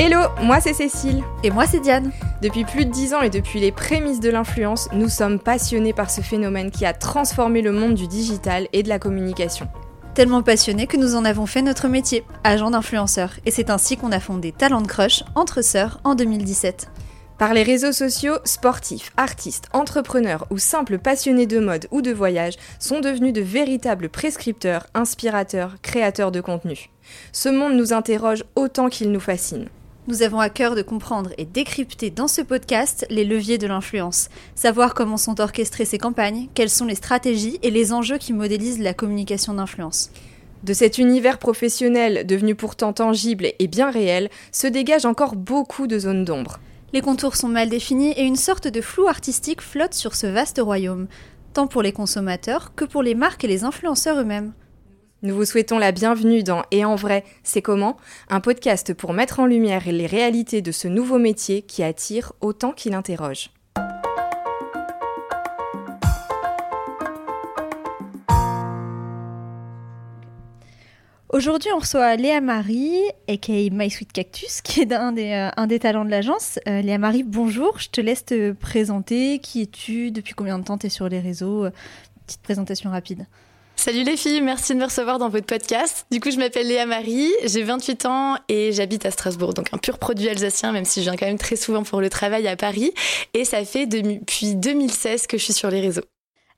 Hello, moi c'est Cécile. Et moi c'est Diane. Depuis plus de 10 ans et depuis les prémices de l'influence, nous sommes passionnés par ce phénomène qui a transformé le monde du digital et de la communication. Tellement passionnés que nous en avons fait notre métier, agent d'influenceur. Et c'est ainsi qu'on a fondé Talent Crush entre sœurs en 2017. Par les réseaux sociaux, sportifs, artistes, entrepreneurs ou simples passionnés de mode ou de voyage sont devenus de véritables prescripteurs, inspirateurs, créateurs de contenu. Ce monde nous interroge autant qu'il nous fascine. Nous avons à cœur de comprendre et décrypter dans ce podcast les leviers de l'influence, savoir comment sont orchestrées ces campagnes, quelles sont les stratégies et les enjeux qui modélisent la communication d'influence. De cet univers professionnel devenu pourtant tangible et bien réel, se dégagent encore beaucoup de zones d'ombre. Les contours sont mal définis et une sorte de flou artistique flotte sur ce vaste royaume, tant pour les consommateurs que pour les marques et les influenceurs eux-mêmes. Nous vous souhaitons la bienvenue dans Et en vrai, c'est comment? Un podcast pour mettre en lumière les réalités de ce nouveau métier qui attire autant qu'il interroge. Aujourd'hui, on reçoit Léa Marie, aka My Sweet Cactus, qui est un des, euh, talents de l'agence. Euh, Léa Marie, bonjour, je te laisse te présenter. Qui es-tu? Depuis combien de temps tu sur les réseaux? Petite présentation rapide. Salut les filles, merci de me recevoir dans votre podcast. Du coup, je m'appelle Léa Marie, j'ai 28 ans et j'habite à Strasbourg, donc un pur produit alsacien, même si je viens quand même très souvent pour le travail à Paris. Et ça fait depuis 2016 que je suis sur les réseaux.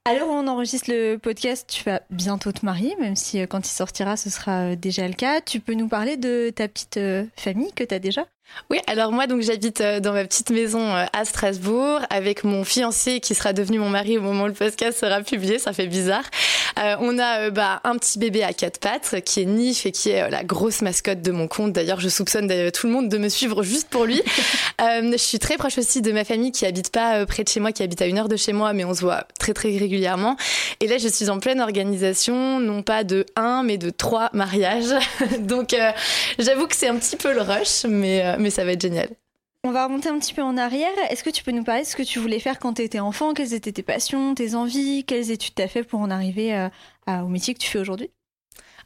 À l'heure où on enregistre le podcast, tu vas bientôt te marier, même si euh, quand il sortira, ce sera euh, déjà le cas. Tu peux nous parler de ta petite euh, famille que tu as déjà? Oui, alors moi donc j'habite euh, dans ma petite maison euh, à Strasbourg avec mon fiancé qui sera devenu mon mari au moment où le podcast sera publié, ça fait bizarre. Euh, on a bah, un petit bébé à quatre pattes qui est Nif et qui est la grosse mascotte de mon compte. D'ailleurs, je soupçonne tout le monde de me suivre juste pour lui. je suis très proche aussi de ma famille qui habite pas près de chez moi, qui habite à une heure de chez moi, mais on se voit très très régulièrement. Et là, je suis en pleine organisation, non pas de un, mais de trois mariages. donc j'avoue que c'est un petit peu le rush, mais mais ça va être génial. On va remonter un petit peu en arrière. Est-ce que tu peux nous parler de ce que tu voulais faire quand tu étais enfant? Quelles étaient tes passions, tes envies? Quelles études tu as fait pour en arriver euh, au métier que tu fais aujourd'hui?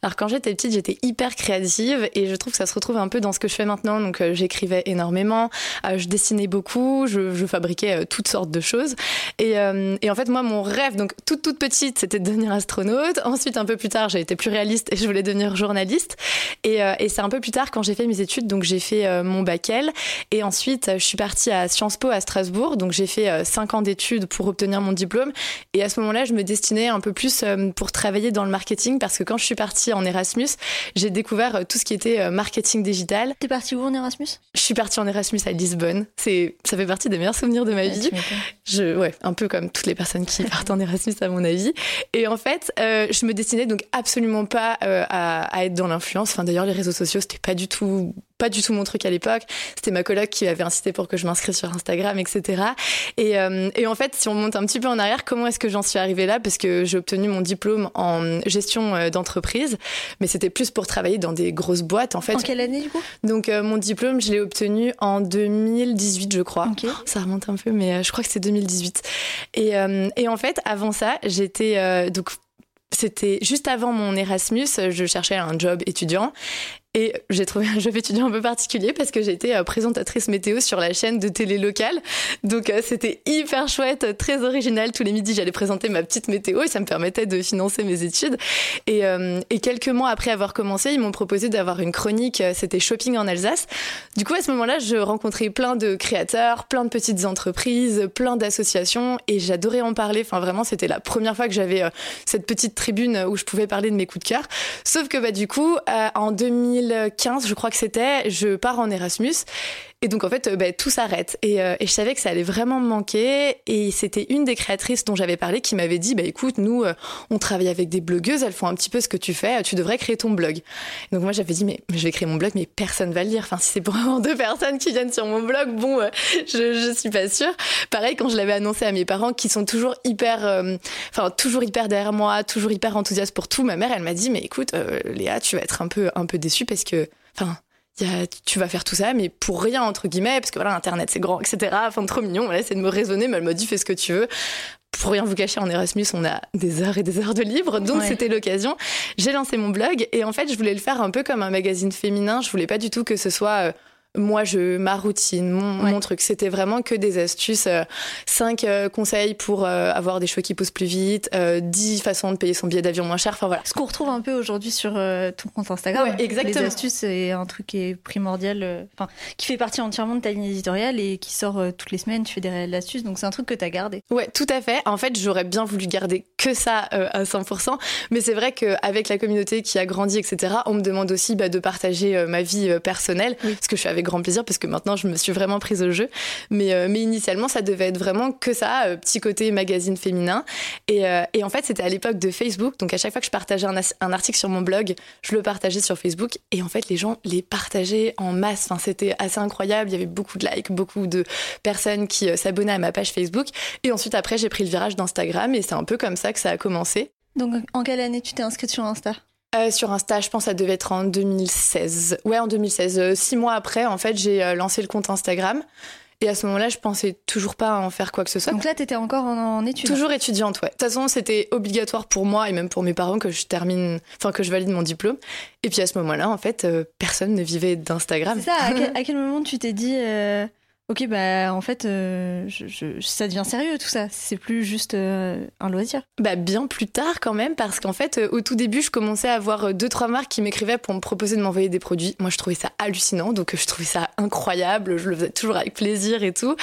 Alors quand j'étais petite, j'étais hyper créative et je trouve que ça se retrouve un peu dans ce que je fais maintenant. Donc euh, j'écrivais énormément, euh, je dessinais beaucoup, je, fabriquais euh, toutes sortes de choses. Et, en fait, moi, mon rêve, donc toute toute petite, c'était de devenir astronaute. Ensuite, un peu plus tard, j'ai été plus réaliste et je voulais devenir journaliste. Et, c'est un peu plus tard quand j'ai fait mes études, donc j'ai fait mon bac L. Et ensuite, je suis partie à Sciences Po à Strasbourg. Donc j'ai fait cinq ans d'études pour obtenir mon diplôme. Et à ce moment-là, je me destinais un peu plus pour travailler dans le marketing parce que quand je suis partie en Erasmus, j'ai découvert euh, tout ce qui était euh, marketing digital. T'es partie où en Erasmus? Je suis partie en Erasmus à Lisbonne. C'est, ça fait partie des meilleurs souvenirs de ma vie. Je, ouais, un peu comme toutes les personnes qui partent en Erasmus à mon avis. Et en fait, euh, je me destinais donc absolument pas à, à, être dans l'influence. Enfin, d'ailleurs, les réseaux sociaux, c'était pas du tout pas du tout mon truc à l'époque. C'était ma coloc qui m'avait incité pour que je m'inscrive sur Instagram, etc. Et, euh, et, en fait, si on monte un petit peu en arrière, comment est-ce que j'en suis arrivée là? Parce que j'ai obtenu mon diplôme en gestion euh, d'entreprise, mais c'était plus pour travailler dans des grosses boîtes, en fait. En quelle année, du coup? Donc, euh, mon diplôme, je l'ai obtenu en 2018, je crois. Okay. ça remonte un peu, mais je crois que c'est 2018. Et, et en fait, avant ça, j'étais... donc, c'était juste avant mon Erasmus, je cherchais un job étudiant et j'ai trouvé un job étudiant un peu particulier parce que j'étais euh, présentatrice météo sur la chaîne de télé locale. Donc euh, c'était hyper chouette, très original. Tous les midis, j'allais présenter ma petite météo et ça me permettait de financer mes études. Et, euh, et quelques mois après avoir commencé, ils m'ont proposé d'avoir une chronique, c'était shopping en Alsace. Du coup, à ce moment-là, je rencontrais plein de créateurs, plein de petites entreprises, plein d'associations et j'adorais en parler. Enfin, vraiment, c'était la première fois que j'avais cette petite tribune où je pouvais parler de mes coups de cœur. Sauf que, bah, du coup, en 2000 2015, je crois que c'était, je pars en Erasmus. Et donc en fait, euh, bah, tout s'arrête. Et, euh, et, je savais que ça allait vraiment me manquer. Et c'était une des créatrices dont j'avais parlé qui m'avait dit, bah écoute, nous, euh, on travaille avec des blogueuses, elles font un petit peu ce que tu fais, tu devrais créer ton blog. donc moi j'avais dit, mais, je vais créer mon blog, mais personne va le lire. Enfin, si c'est pour vraiment deux personnes qui viennent sur mon blog, bon, je, je suis pas sûre. Pareil quand je l'avais annoncé à mes parents, qui sont toujours hyper, enfin toujours hyper derrière moi, toujours hyper enthousiastes pour tout. Ma mère, elle m'a dit, mais écoute, Léa, tu vas être un peu, un peu déçue parce que, enfin tu vas faire tout ça, mais pour rien, entre guillemets, parce que voilà, Internet, c'est grand, etc. Enfin, trop mignon. Voilà, c'est de me raisonner, mais elle m'a dit, fais ce que tu veux. Pour rien vous cacher, en Erasmus, on a des heures et des heures de livres, donc c'était l'occasion. J'ai lancé mon blog, et en fait, je voulais le faire un peu comme un magazine féminin. Je voulais pas du tout que ce soit euh, moi, je, ma routine, mon, truc. C'était vraiment que des astuces. 5 conseils pour avoir des cheveux qui poussent plus vite, 10 façons de payer son billet d'avion moins cher. Enfin voilà. Ce qu'on retrouve un peu aujourd'hui sur ton compte Instagram. Ouais, exactement. Les astuces, c'est un truc qui est primordial, enfin, qui fait partie entièrement de ta ligne éditoriale et qui sort toutes les semaines. Tu fais des réelles astuces, donc c'est un truc que tu as gardé. Ouais, tout à fait. En fait, j'aurais bien voulu garder que ça à 100%, mais c'est vrai qu'avec la communauté qui a grandi, etc., on me demande aussi bah, de partager ma vie personnelle, ce que je fais avec grand plaisir parce que maintenant je me suis vraiment prise au jeu. Mais, euh, mais initialement, ça devait être vraiment que ça, euh, petit côté magazine féminin. Et, euh, et en fait, c'était à l'époque de Facebook. Donc à chaque fois que je partageais un, un, article sur mon blog, je le partageais sur Facebook. Et en fait, les gens les partageaient en masse. Enfin, c'était assez incroyable. Il y avait beaucoup de likes, beaucoup de personnes qui s'abonnaient à ma page Facebook. Et ensuite, après, j'ai pris le virage d'Instagram. Et c'est un peu comme ça que ça a commencé. Donc, en quelle année tu t'es inscrite sur Insta? Euh, sur Insta, je pense que ça devait être en 2016. Ouais, en 2016. Euh, six mois après, en fait, j'ai euh, lancé le compte Instagram. Et à ce moment-là, je pensais toujours pas en faire quoi que ce soit. Donc là, t'étais encore en, études Toujours étudiante, ouais. De toute façon, c'était obligatoire pour moi et même pour mes parents que je termine, enfin que je valide mon diplôme. Et puis à ce moment-là, en fait, personne ne vivait d'Instagram. C'est ça. À quel, moment tu t'es dit Ok, bah en fait, euh, ça devient sérieux tout ça. C'est plus juste euh, un loisir. Bah bien plus tard quand même, parce qu'en fait, euh, au tout début, je commençais à avoir deux trois marques qui m'écrivaient pour me proposer de m'envoyer des produits. Moi, je trouvais ça hallucinant, donc je trouvais ça incroyable. Je le faisais toujours avec plaisir et tout.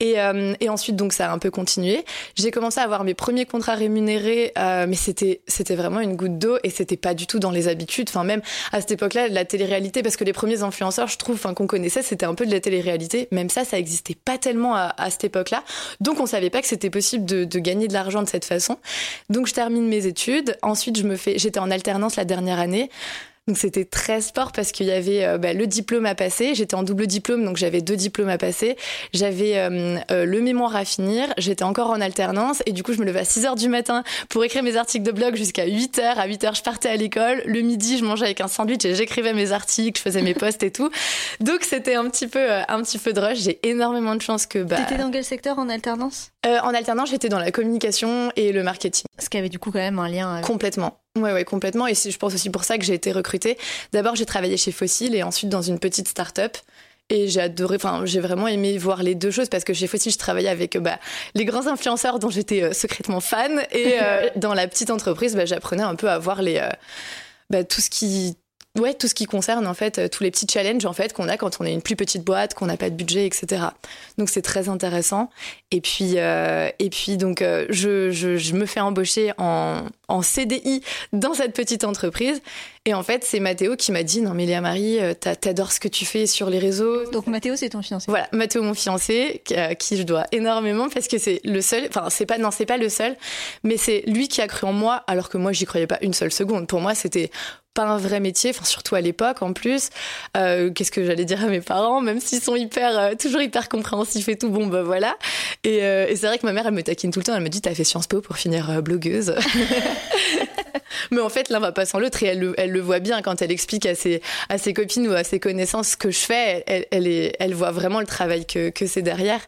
Et, et ensuite, donc ça a un peu continué. J'ai commencé à avoir mes premiers contrats rémunérés, mais c'était c'était vraiment une goutte d'eau et c'était pas du tout dans les habitudes. Enfin même à cette époque-là, la télé-réalité, parce que les premiers influenceurs, je trouve, qu'on connaissait, c'était un peu de la télé-réalité. Même ça ça, existait pas tellement à, cette époque-là. Donc, on savait pas que c'était possible de, de, gagner de l'argent de cette façon. Donc, je termine mes études. Ensuite, je me fais, j'étais en alternance la dernière année. Donc c'était très sport parce qu'il y avait euh, bah, le diplôme à passer. J'étais en double diplôme, donc j'avais deux diplômes à passer. J'avais euh, euh, le mémoire à finir. J'étais encore en alternance et du coup je me levais à 6 heures du matin pour écrire mes articles de blog jusqu'à 8 heures. À 8 heures je partais à l'école. Le midi je mangeais avec un sandwich et j'écrivais mes articles, je faisais mes posts et tout. Donc c'était un petit peu un petit peu de rush. J'ai énormément de chance que. Bah... T'étais dans quel secteur en alternance? En alternance j'étais dans la communication et le marketing. Ce qui avait du coup quand même un lien. Complètement. Ouais, ouais, complètement. Et je pense aussi pour ça que j'ai été recrutée. D'abord, j'ai travaillé chez Fossil et ensuite dans une petite start-up. Et j'ai adoré, enfin, j'ai vraiment aimé voir les deux choses parce que chez Fossil, je travaillais avec bah, les grands influenceurs dont j'étais euh, secrètement fan. Et euh, dans la petite entreprise, bah, j'apprenais un peu à voir les, euh, bah, tout ce qui Ouais, tout ce qui concerne en fait tous les petits challenges en fait qu'on a quand on est une plus petite boîte, qu'on n'a pas de budget, etc. Donc c'est très intéressant. Et puis euh, et puis donc euh, je, je, je, me fais embaucher en, en CDI dans cette petite entreprise. Et en fait c'est Mathéo qui m'a dit non mais Léa Marie, euh, t'adores ce que tu fais sur les réseaux. Donc Mathéo c'est ton fiancé. Voilà, Mathéo mon fiancé, qui je dois énormément parce que c'est le seul. Enfin c'est pas non c'est pas le seul, mais c'est lui qui a cru en moi alors que moi j'y croyais pas une seule seconde. Pour moi c'était pas un vrai métier, enfin surtout à l'époque en plus. Euh, Qu'est-ce que j'allais dire à mes parents, même s'ils sont hyper, euh, toujours hyper compréhensifs et tout, bon bah voilà. Et, euh, et c'est vrai que ma mère, elle me taquine tout le temps, elle me dit t'as fait Sciences Po pour finir blogueuse. Mais en fait, l'un va pas sans l'autre et elle le, elle le voit bien quand elle explique à ses, à ses copines ou à ses connaissances ce que je fais. Elle, elle, est, elle voit vraiment le travail que, que c'est derrière.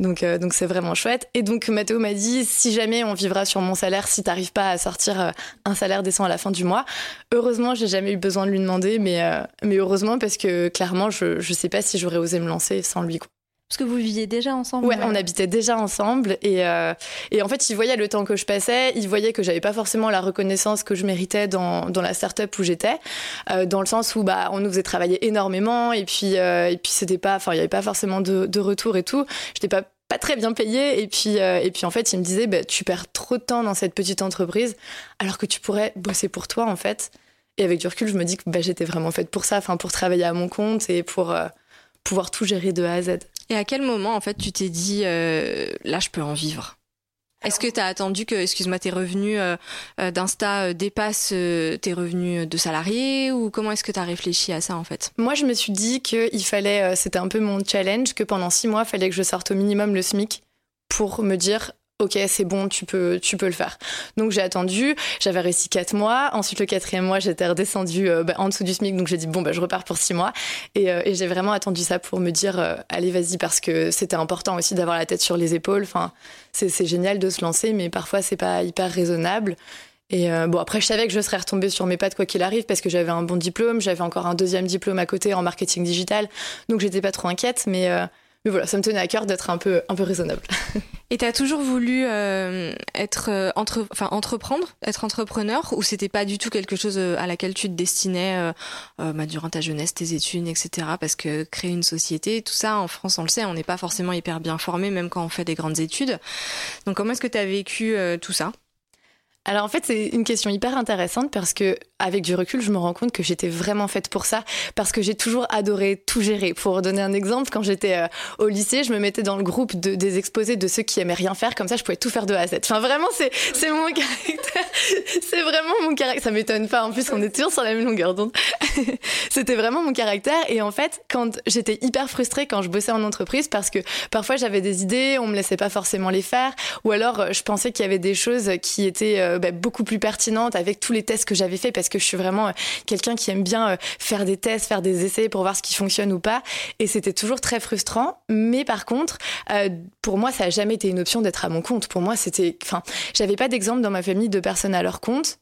Donc, euh, donc c'est vraiment chouette. Et donc, Mathéo m'a dit, si jamais on vivra sur mon salaire, si t'arrives pas à sortir un salaire décent à la fin du mois, heureusement, j'ai jamais eu besoin de lui demander, mais, euh, mais heureusement parce que clairement, je, je sais pas si j'aurais osé me lancer sans lui. Quoi. Parce que vous viviez déjà ensemble Ouais, on habitait déjà ensemble. Et, euh, et en fait, il voyait le temps que je passais, il voyait que j'avais pas forcément la reconnaissance que je méritais dans, dans la start-up où j'étais, euh, dans le sens où bah, on nous faisait travailler énormément et puis, et puis c'était pas, enfin, il y avait pas forcément de, de retour et tout. J'étais pas pas très bien payée et puis euh, et puis en fait il me disait bah, tu perds trop de temps dans cette petite entreprise alors que tu pourrais bosser pour toi en fait et avec du recul je me dis que bah, j'étais vraiment faite pour ça enfin pour travailler à mon compte et pour euh, pouvoir tout gérer de A à Z. Et à quel moment, en fait, tu t'es dit, euh, là, je peux en vivre? Est-ce que tu as attendu que, excuse-moi, tes revenus euh, d'Insta dépassent tes revenus de salarié ou comment est-ce que tu as réfléchi à ça en fait? Moi, je me suis dit qu'il fallait, c'était un peu mon challenge, que pendant six mois, il fallait que je sorte au minimum le SMIC pour me dire ok c'est bon tu peux tu peux le faire. Donc j'ai attendu j'avais réussi quatre mois. Ensuite le quatrième mois j'étais redescendue euh, bah, en dessous du smic. Donc j'ai dit bon bah je repars pour six mois. Et, euh, et j'ai vraiment attendu ça pour me dire euh, allez vas-y parce que c'était important aussi d'avoir la tête sur les épaules. Enfin c'est génial de se lancer mais parfois c'est pas hyper raisonnable. Et bon, après, je savais que je serais retombée sur mes pattes quoi qu'il arrive parce que j'avais un bon diplôme, j'avais encore un deuxième diplôme à côté en marketing digital, donc j'étais pas trop inquiète. Mais mais voilà, ça me tenait à cœur d'être un peu, un peu raisonnable. Et tu as toujours voulu euh, être euh, entre, enfin entreprendre, être entrepreneur, ou c'était pas du tout quelque chose euh, à laquelle tu te destinais bah, durant ta jeunesse, tes études, etc. Parce que créer une société, tout ça, en France, on le sait, on n'est pas forcément hyper bien formé, même quand on fait des grandes études. Donc comment est-ce que tu as vécu tout ça? Alors en fait, c'est une question hyper intéressante parce que avec du recul, je me rends compte que j'étais vraiment faite pour ça parce que j'ai toujours adoré tout gérer. Pour donner un exemple, quand j'étais euh, au lycée, je me mettais dans le groupe de, des exposés de ceux qui aimaient rien faire, comme ça je pouvais tout faire de A à Z. Enfin vraiment, c'est c'est mon caractère. c'est vraiment mon caractère. Ça m'étonne pas. En plus, on est toujours sur la même longueur d'onde. C'était vraiment mon caractère. Et en fait, quand j'étais hyper frustrée quand je bossais en entreprise parce que parfois j'avais des idées, on me laissait pas forcément les faire, ou alors euh, je pensais qu'il y avait des choses qui étaient euh, bah, beaucoup plus pertinente avec tous les tests que j'avais fait parce que je suis vraiment euh, quelqu'un qui aime bien euh, faire des tests, faire des essais pour voir ce qui fonctionne ou pas. Et c'était toujours très frustrant. Mais par contre, pour moi, ça a jamais été une option d'être à mon compte. Pour moi, c'était, enfin, j'avais pas d'exemple dans ma famille de personnes à leur compte.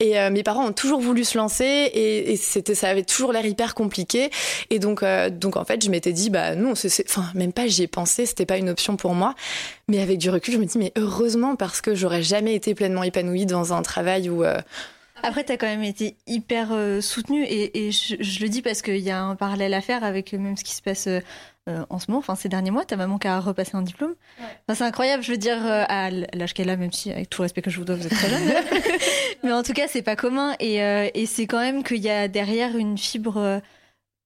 Et euh, mes parents ont toujours voulu se lancer et, c'était, ça avait toujours l'air hyper compliqué. Et donc, euh, donc en fait, je m'étais dit, bah non, c'est, enfin, même pas j'y ai pensé, c'était pas une option pour moi. Mais avec du recul, je me dis, mais heureusement parce que j'aurais jamais été pleinement épanouie dans un travail où. Euh... Après, tu as quand même été hyper soutenue et, et je, je, le dis parce qu'il y a un parallèle à faire avec même ce qui se passe euh, en ce moment, enfin ces derniers mois, ta maman qui a repassé un diplôme. Enfin, c'est incroyable, je veux dire, euh, à l'âge qu'elle a, même si avec tout le respect que je vous dois, vous êtes très jeune. Mais en tout cas, c'est pas commun et, euh, et c'est quand même qu'il y a derrière une fibre.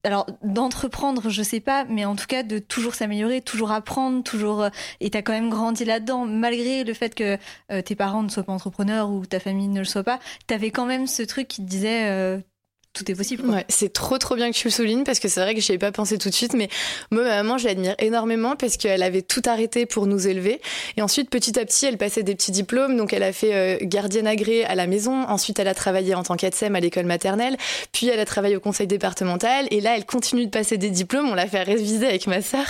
Alors d'entreprendre, je sais pas, mais en tout cas de toujours s'améliorer, toujours apprendre, toujours. et t'as quand même grandi là-dedans, malgré le fait que tes parents ne soient pas entrepreneurs ou ta famille ne le soit pas. T'avais quand même ce truc qui te disait tout est possible. Ouais, c'est trop trop bien que tu le soulignes parce que c'est vrai que j'y avais pas pensé tout de suite, mais moi ma maman je l'admire énormément parce qu'elle avait tout arrêté pour nous élever. Et ensuite petit à petit elle passait des petits diplômes, donc elle a fait euh, gardienne agréée à la maison, ensuite elle a travaillé en tant qu'ATSEM à l'école maternelle, puis elle a travaillé au conseil départemental. Et là elle continue de passer des diplômes, on l'a fait réviser avec ma sœur.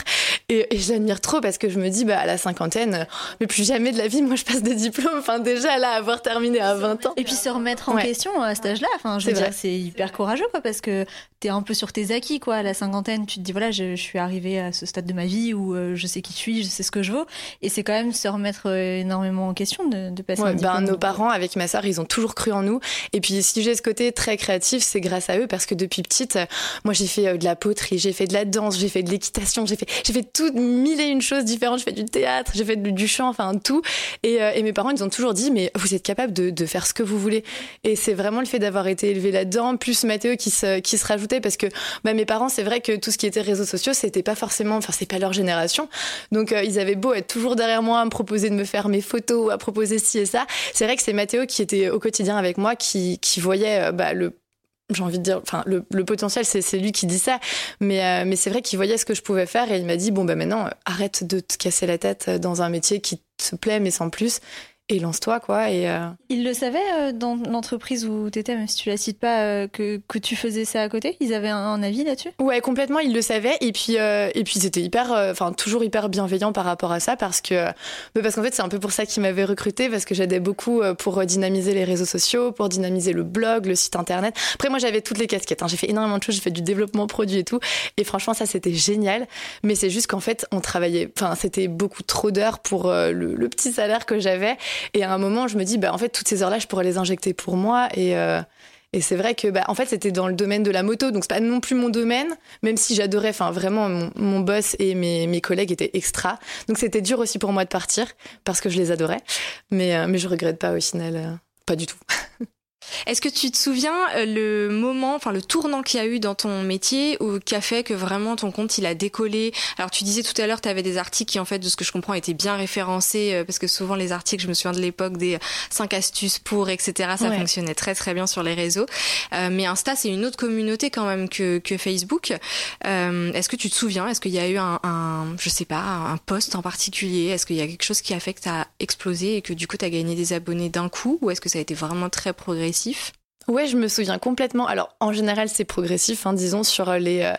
Et, et je l'admire trop parce que je me dis bah à la cinquantaine, mais plus jamais de la vie moi je passe des diplômes, enfin déjà là avoir terminé à 20 ans. Et puis se remettre en question à cet âge-là, enfin je veux dire c'est hyper courageux, quoi, parce que t'es un peu sur tes acquis, quoi. À la cinquantaine, tu te dis, voilà, je, suis arrivée à ce stade de ma vie où euh, je sais qui je suis, je sais ce que je veux. Et c'est quand même se remettre euh, énormément en question de, de passer ouais, ben, Nos parents, avec ma sœur, ils ont toujours cru en nous. Et puis, si j'ai ce côté très créatif, c'est grâce à eux, parce que depuis petite, euh, moi, j'ai fait de la poterie, j'ai fait de la danse, j'ai fait de l'équitation, j'ai fait, j'ai fait toutes mille et une choses différentes. J'ai fait du théâtre, j'ai fait du chant, enfin, tout. Et, et, mes parents, ils ont toujours dit, mais vous êtes capable de, de faire ce que vous voulez. Et c'est vraiment le fait d'avoir été élevé là-dedans, plus Mathéo qui se, qui se rajoutait parce que bah, mes parents, c'est vrai que tout ce qui était réseaux sociaux, c'était pas forcément, enfin, c'est pas leur génération. Donc, euh, ils avaient beau être toujours derrière moi à me proposer de me faire mes photos, à proposer ci et ça. C'est vrai que c'est Mathéo qui était au quotidien avec moi, qui, qui voyait euh, bah, le j'ai envie de dire, enfin, le, le potentiel, c'est lui qui dit ça, mais, euh, mais c'est vrai qu'il voyait ce que je pouvais faire et il m'a dit, bon, bah maintenant, arrête de te casser la tête dans un métier qui te plaît, mais sans plus et lance-toi quoi et euh... ils le savaient euh, dans l'entreprise où tu étais même si tu la cites pas euh, que, que tu faisais ça à côté ils avaient un, avis là-dessus? Ouais complètement ils le savaient et puis euh, et puis c'était hyper enfin toujours hyper bienveillant par rapport à ça parce que parce qu'en fait c'est un peu pour ça qu'ils m'avaient recruté parce que j'aidais beaucoup pour dynamiser les réseaux sociaux pour dynamiser le blog le site internet. Après moi j'avais toutes les casquettes hein. j'ai fait énormément de choses j'ai fait du développement produit et tout et franchement ça c'était génial. Mais c'est juste qu'en fait on travaillait enfin c'était beaucoup trop d'heures pour le, le petit salaire que j'avais et à un moment, je me dis, bah, en fait, toutes ces heures-là, je pourrais les injecter pour moi. Et, euh, et c'est vrai que, bah, en fait, c'était dans le domaine de la moto, donc c'est pas non plus mon domaine, même si j'adorais, enfin, vraiment, mon, mon, boss et mes, mes collègues étaient extra. Donc c'était dur aussi pour moi de partir parce que je les adorais. Mais, euh, mais je regrette pas au final, euh, pas du tout. Est-ce que tu te souviens euh, le moment, enfin le tournant qu'il y a eu dans ton métier ou qui a fait que vraiment ton compte il a décollé? Alors tu disais tout à l'heure tu avais des articles qui en fait de ce que je comprends étaient bien référencés euh, parce que souvent les articles, je me souviens de l'époque des 5 astuces pour etc. Ça ouais. fonctionnait très très bien sur les réseaux. Euh, mais Insta c'est une autre communauté quand même que, que Facebook. Euh, Est-ce que tu te souviens? Est-ce qu'il y a eu un, un, je sais pas un post en particulier? Est-ce qu'il y a quelque chose qui a fait que ça a explosé et que du coup tu as gagné des abonnés d'un coup? Ou est-ce que ça a été vraiment très progressif? Ouais, je me souviens complètement. Alors, en général, c'est progressif, hein, disons, sur les, euh,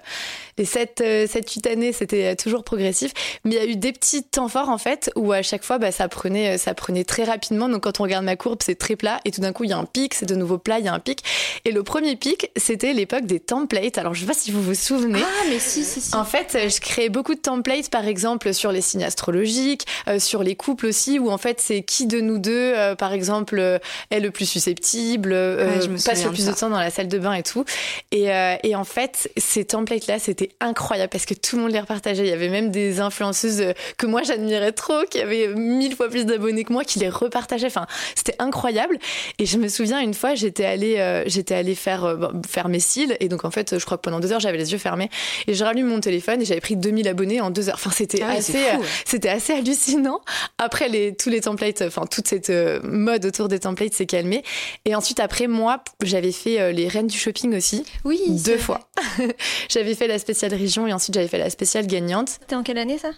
les 7, 7, 8 années, c'était toujours progressif. Mais il y a eu des petits temps forts, en fait, où à chaque fois, bah, ça, prenait, ça prenait très rapidement. Donc, quand on regarde ma courbe, c'est très plat. Et tout d'un coup, il y a un pic, c'est de nouveau plat, il y a un pic. Et le premier pic, c'était l'époque des templates. Alors, je sais pas si vous vous souvenez. Ah, mais si, si, si. En fait, je créais beaucoup de templates, par exemple, sur les signes astrologiques, euh, sur les couples aussi, où en fait, c'est qui de nous deux, euh, par exemple, est le plus susceptible. Ouais, je me passe le plus de de temps dans la salle de bain et tout. Et, euh, et en fait, ces templates-là, c'était incroyable parce que tout le monde les repartageait. Il y avait même des influenceuses euh, que moi j'admirais trop, qui avaient mille fois plus d'abonnés que moi, qui les repartageaient. Enfin, c'était incroyable. Et je me souviens une fois, j'étais allée, euh, j'étais allée faire, euh, faire mes cils. Et donc en fait, je crois que pendant deux heures, j'avais les yeux fermés. Et je rallume mon téléphone et j'avais pris 2000 abonnés en deux heures. Enfin, c'était Ah ouais, assez, euh, c'était assez hallucinant. Après, les, tous les templates, enfin, toute cette mode autour des templates s'est calmée. Et ensuite, après, moi, j'avais fait les reines du shopping aussi, Oui, deux fois. j'avais fait la spéciale région et ensuite j'avais fait la spéciale gagnante. C'était en quelle année ça?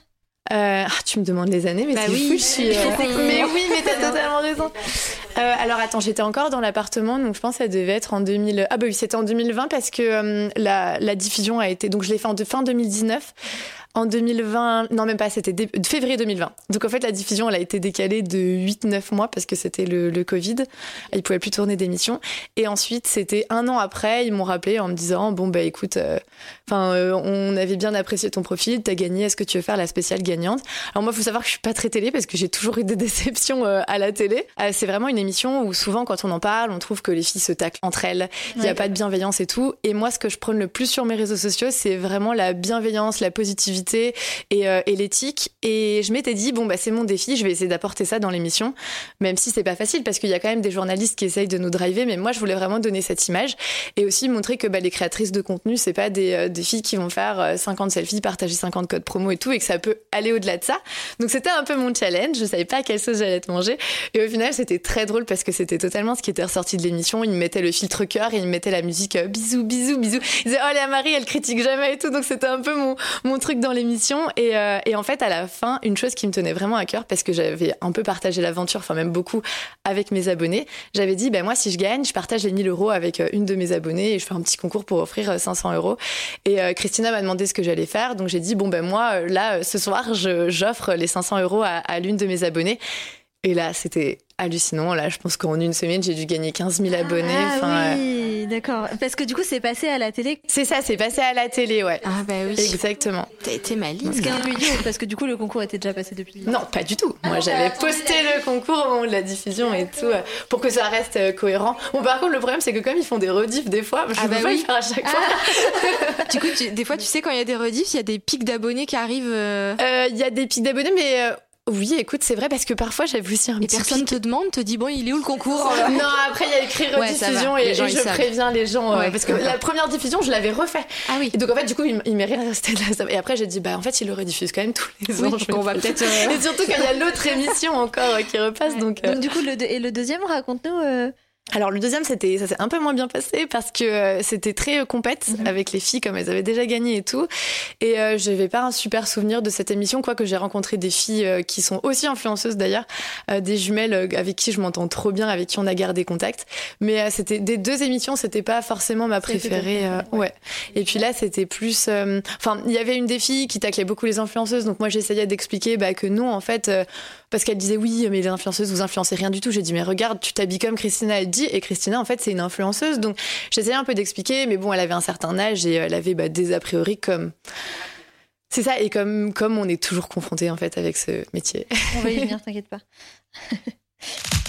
Euh, ah, tu me demandes les années, mais Bah c'est oui, fou, je suis. euh, Mais oui, mais t'as totalement raison. Euh, alors attends, j'étais encore dans l'appartement, donc je pense que ça devait être en 2000. Ah bah oui, c'était en 2020 parce que la, la diffusion a été. Donc je l'ai fait en de- fin 2019. En 2020, non même pas, c'était dé- février 2020. Donc en fait, la diffusion, elle a été décalée de 8-9 mois parce que c'était le, le Covid. Ils pouvaient plus tourner d'émissions. Et ensuite, c'était un an après, ils m'ont rappelé en me disant, bon bah écoute, euh, enfin, euh, on avait bien apprécié ton profil, t'as gagné, est-ce que tu veux faire la spéciale gagnante? Alors moi, faut savoir que je suis pas très télé parce que j'ai toujours eu des déceptions euh, à la télé. C'est vraiment une émission où souvent, quand on en parle, on trouve que les filles se taclent entre elles, il y a Ouais. pas de bienveillance et tout. Et moi, ce que je prône le plus sur mes réseaux sociaux, c'est vraiment la bienveillance, la positivité et, euh, et l'éthique. Et je m'étais dit, bon, bah, c'est mon défi, je vais essayer d'apporter ça dans l'émission, même si c'est pas facile parce qu'il y a quand même des journalistes qui essayent de nous driver. Mais moi, je voulais vraiment donner cette image et aussi montrer que bah, les créatrices de contenu, c'est pas des, euh, filles qui vont faire euh, 50 selfies, partager 50 codes promo et tout, et que ça peut aller au-delà de ça. Donc c'était un peu mon challenge. Je savais pas à quelle sauce j'allais te manger. Et au final, c'était très drôle parce que c'était totalement ce qui était ressorti de l'émission. Ils me mettaient le filtre cœur et ils me mettaient la musique euh, bisous, bisous, bisous. Ils disaient, oh, Léa Marie, elle critique jamais et tout. Donc c'était un peu mon, mon truc dans l'émission. Et, euh, et en fait, à la fin, une chose qui me tenait vraiment à cœur parce que j'avais un peu partagé l'aventure, enfin même beaucoup avec mes abonnés, j'avais dit, ben moi, si je gagne, je partage les 1000 euros avec euh, une de mes abonnées et je fais un petit concours pour offrir euh, 500 euros. Et euh, Christina m'a demandé ce que j'allais faire. Donc j'ai dit, bon, ben moi, euh, là, euh, ce soir, je- j'offre les 500 euros à, à l'une de mes abonnées. Et là, c'était hallucinant. Là, je pense qu'en une semaine, j'ai dû gagner 15 000 abonnés. Enfin, Ah euh, oui, d'accord. Parce que du coup, c'est passé à la télé. c'est ça, c'est passé à la télé, ouais. Ah bah oui. Exactement. T'as été maligne. Ce qui est un peu idiot, parce que du coup, le concours était déjà passé depuis. Non, pas du tout. Moi, j'avais posté le concours au moment de la diffusion et tout, euh, pour que ça reste euh, cohérent. Bon, par contre, le problème, c'est que comme ils font des rediffs des fois, je Ah peux bah pas oui. le faire à chaque fois. Du coup, tu- des fois, tu sais, quand il y a des rediffs, il y a des pics d'abonnés qui arrivent euh, Euh, Il y a des pics d'abonnés, mais oui, écoute, c'est vrai parce que parfois, j'avais aussi un et petit personne pic. te demande, te dit bon, il est où le concours Non, après, il y a écrit rediffusion et, gens, je préviens les gens. euh, parce que la première diffusion, je l'avais refait. Ah oui. Et donc, en fait, du coup, il, il m'est rien resté de la Et après, j'ai dit, bah, en fait, il le rediffuse quand même tous les ans. on va peut-être. euh, Et surtout qu'il y a l'autre émission encore euh, qui repasse. Donc, euh, Donc du coup, le, et le deuxième, raconte-nous. Alors le deuxième, c'était ça s'est un peu moins bien passé parce que euh, c'était très euh, compète Mhm. avec les filles comme elles avaient déjà gagné et tout. Et euh, j'avais pas un super souvenir de cette émission, quoique j'ai rencontré des filles euh, qui sont aussi influenceuses d'ailleurs, euh, des jumelles avec qui je m'entends trop bien, avec qui on a gardé contact. Mais euh, c'était des deux émissions, c'était pas forcément ma préférée. euh, préférée, ouais. Et puis là, c'était plus. euh, Enfin, il y avait une des filles qui taclait beaucoup les influenceuses, donc moi j'essayais d'expliquer bah, que non, en fait, euh, parce qu'elle disait oui, mais les influenceuses vous influencez rien du tout. J'ai dit mais regarde, tu t'habilles comme Christina dit, et Christina en fait c'est une influenceuse, donc j'essayais un peu d'expliquer, mais bon, elle avait un certain âge et elle avait bah, des a priori comme. C'est ça, et comme, comme on est toujours confronté en fait avec ce métier. On va y venir, t'inquiète pas.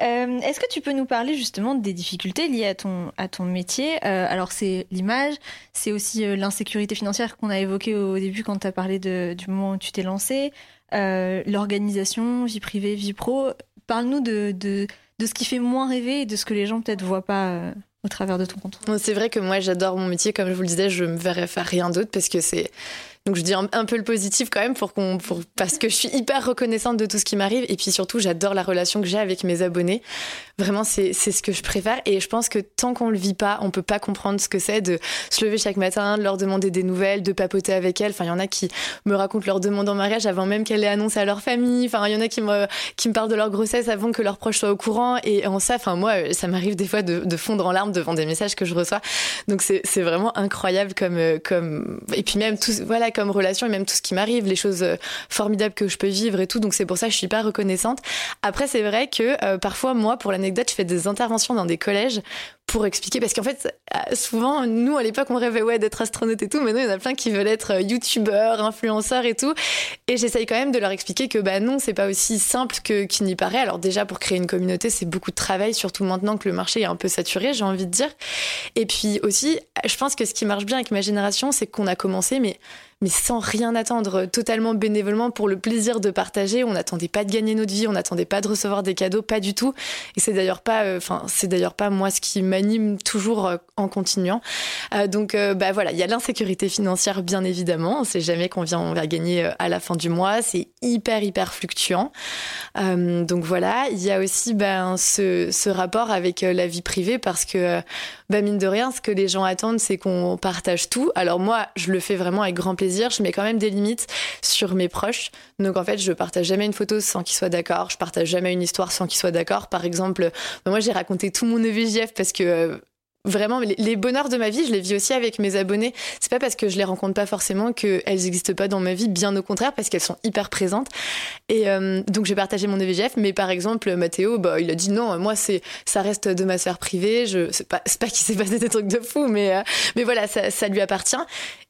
Euh, Est-ce que tu peux nous parler justement des difficultés liées à ton, à ton métier? Euh, Alors c'est l'image, c'est aussi euh, l'insécurité financière qu'on a évoquée au début quand tu as parlé du moment où tu t'es lancé, l'organisation, vie privée, vie pro. Parle-nous de, de, de ce qui fait moins rêver et de ce que les gens peut-être voient pas au travers de ton compte. C'est vrai que moi j'adore mon métier, comme je vous le disais, je me verrais faire rien d'autre parce que c'est Donc je dis un, peu le positif quand même parce que je suis hyper reconnaissante de tout ce qui m'arrive. Et puis surtout, j'adore la relation que j'ai avec mes abonnés. Vraiment, c'est, c'est ce que je préfère. Et je pense que tant qu'on le vit pas, on peut pas comprendre ce que c'est de se lever chaque matin, de leur demander des nouvelles, de papoter avec elles. Enfin, il y en a qui me racontent leur demande en mariage avant même qu'elle ait annoncé à leur famille. Enfin, il y en a qui me, qui me parlent de leur grossesse avant que leurs proches soient au courant. Et en ça, enfin, moi, ça m'arrive des fois de, de fondre en larmes devant des messages que je reçois. Donc c'est, vraiment incroyable comme, comme, et puis même tout, voilà, comme relation et même tout ce qui m'arrive, les choses euh, formidables que je peux vivre et tout. Donc c'est pour ça que je suis pas reconnaissante. Après, c'est vrai que euh, parfois, moi, pour l'anecdote, je fais des interventions dans des collèges pour expliquer parce qu'en fait euh, souvent nous à l'époque on rêvait ouais d'être astronaute et tout mais non il y en a plein qui veulent être euh, youtubeurs influenceurs et tout et j'essaye quand même de leur expliquer que bah non c'est pas aussi simple que qu'il n'y paraît alors déjà pour créer une communauté c'est beaucoup de travail surtout maintenant que le marché est un peu saturé j'ai envie de dire et puis aussi je pense que ce qui marche bien avec ma génération c'est qu'on a commencé mais mais sans rien attendre, totalement bénévolement pour le plaisir de partager. On n'attendait pas de gagner notre vie, on n'attendait pas de recevoir des cadeaux, pas du tout. Et c'est d'ailleurs pas, euh, enfin, c'est d'ailleurs pas moi ce qui m'anime toujours euh, en continuant. Euh, donc, bah voilà, il y a l'insécurité financière, bien évidemment. On sait jamais combien on va gagner à la fin du mois. C'est hyper, hyper fluctuant. donc voilà, il y a aussi ben, ce, ce rapport avec la vie privée parce que, bah, mine de rien, ce que les gens attendent, c'est qu'on partage tout. Alors moi, je le fais vraiment avec grand plaisir je mets quand même des limites sur mes proches. Donc en fait, je partage jamais une photo sans qu'ils soient d'accord. Je partage jamais une histoire sans qu'ils soient d'accord. Par exemple, moi j'ai raconté tout mon EVJF parce que euh, vraiment les bonheurs de ma vie, je les vis aussi avec mes abonnés. C'est pas parce que je les rencontre pas forcément qu'elles n'existent pas dans ma vie, bien au contraire, parce qu'elles sont hyper présentes. Et euh, donc j'ai partagé mon EVGF, mais par exemple Mathéo, bah il a dit non, moi c'est ça reste de ma sphère privée. Je c'est pas c'est pas qu'il s'est passé des trucs de fou, mais euh, mais voilà ça, ça lui appartient.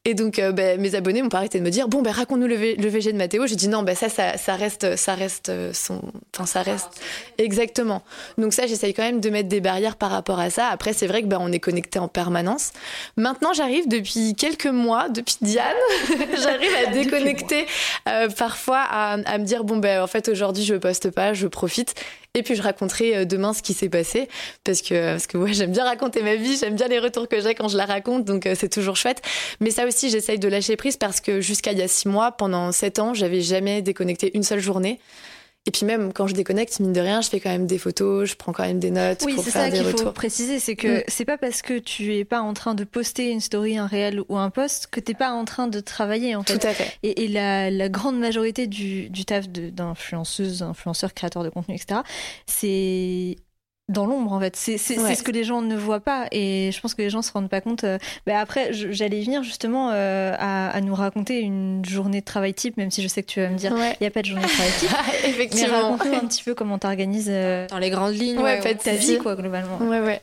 Et donc euh, bah, mes abonnés m'ont pas arrêté de me dire bon ben raconte-nous le, le, VG de Mathéo. J'ai dit non ben ça, ça ça reste ça reste son enfin ça reste exactement. Donc ça j'essaye quand même de mettre des barrières par rapport à ça. Après c'est vrai que ben on est connecté en permanence. Maintenant, j'arrive depuis quelques mois, depuis Diane, j'arrive à déconnecter euh, parfois, à, me dire bon ben en fait aujourd'hui je poste pas, je profite. Et puis je raconterai euh, demain ce qui s'est passé parce que parce que ouais, j'aime bien raconter ma vie, j'aime bien les retours que j'ai quand je la raconte, donc euh, c'est toujours chouette. Mais ça aussi, j'essaye de lâcher prise parce que jusqu'à il y a six mois, pendant sept ans, j'avais jamais déconnecté une seule journée. Et puis même quand je déconnecte, mine de rien, je fais quand même des photos, je prends quand même des notes oui, pour faire des retours. Oui, c'est ça qu'il faut préciser, c'est que mm. c'est pas parce que tu es pas en train de poster une story, un réel ou un post que t'es pas en train de travailler en fait. Tout à fait. Et, et la, la, grande majorité du, du taf d'influenceuse, influenceur, créateur de contenu, etc. C'est dans l'ombre en fait. C'est ce que les gens ne voient pas et je pense que les gens se rendent pas compte. Bah, après, j'allais venir justement euh, à, à, nous raconter une journée de travail type, même si je sais que tu vas me dire il n'y a pas de journée de travail type. Effectivement. Mais raconte-nous un petit peu comment t'organises euh, dans les grandes lignes ouais, ta vie quoi globalement. Ouais ouais.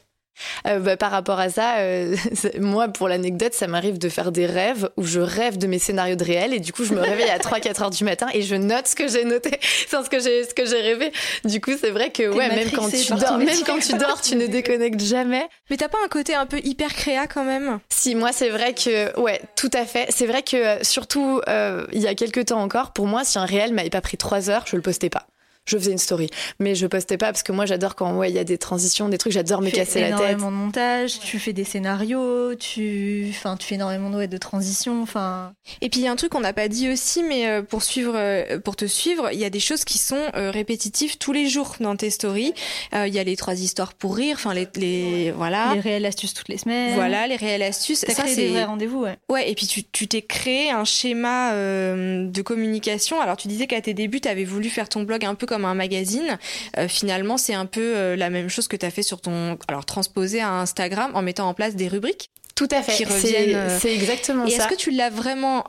Euh, bah, par rapport à ça, euh, moi, pour l'anecdote, ça m'arrive de faire des rêves où je rêve de mes scénarios de réel et du coup, je me réveille à 3-4 heures du matin et je note ce que j'ai noté, sans ce que j'ai, ce que j'ai rêvé. Du coup, c'est vrai que, ouais, même quand tu dors, même quand tu dors, tu ne déconnectes jamais. Mais t'as pas un côté un peu hyper créa quand même? Si, moi, c'est vrai que, ouais, tout à fait. C'est vrai que, surtout, euh, il y a quelques temps encore, pour moi, si un réel m'avait pas pris 3 heures, je le postais pas je faisais une story. Mais je postais pas parce que moi j'adore quand ouais il y a des transitions, des trucs, j'adore me casser la tête. Tu fais énormément de montage, tu fais des scénarios, tu, enfin tu fais énormément de, ouais, de transitions, enfin. Et puis il y a un truc qu'on n'a pas dit aussi, mais euh, pour suivre, euh, pour te suivre, il y a des choses qui sont euh, répétitives tous les jours dans tes stories. Il y a les trois histoires pour rire, enfin les, les voilà. Les réelles astuces toutes les semaines. Voilà les réelles astuces. ça c'est des vrais rendez-vous, ouais. Ouais et puis tu tu t'es créé un schéma de communication. Alors tu disais qu'à tes débuts tu avais voulu faire ton blog un peu comme comme un magazine. Euh, finalement, c'est un peu euh, la même chose que tu as fait sur ton. Alors, transposé à Instagram en mettant en place des rubriques. Tout à fait. Euh, c'est exactement et ça. Est-ce que tu l'as vraiment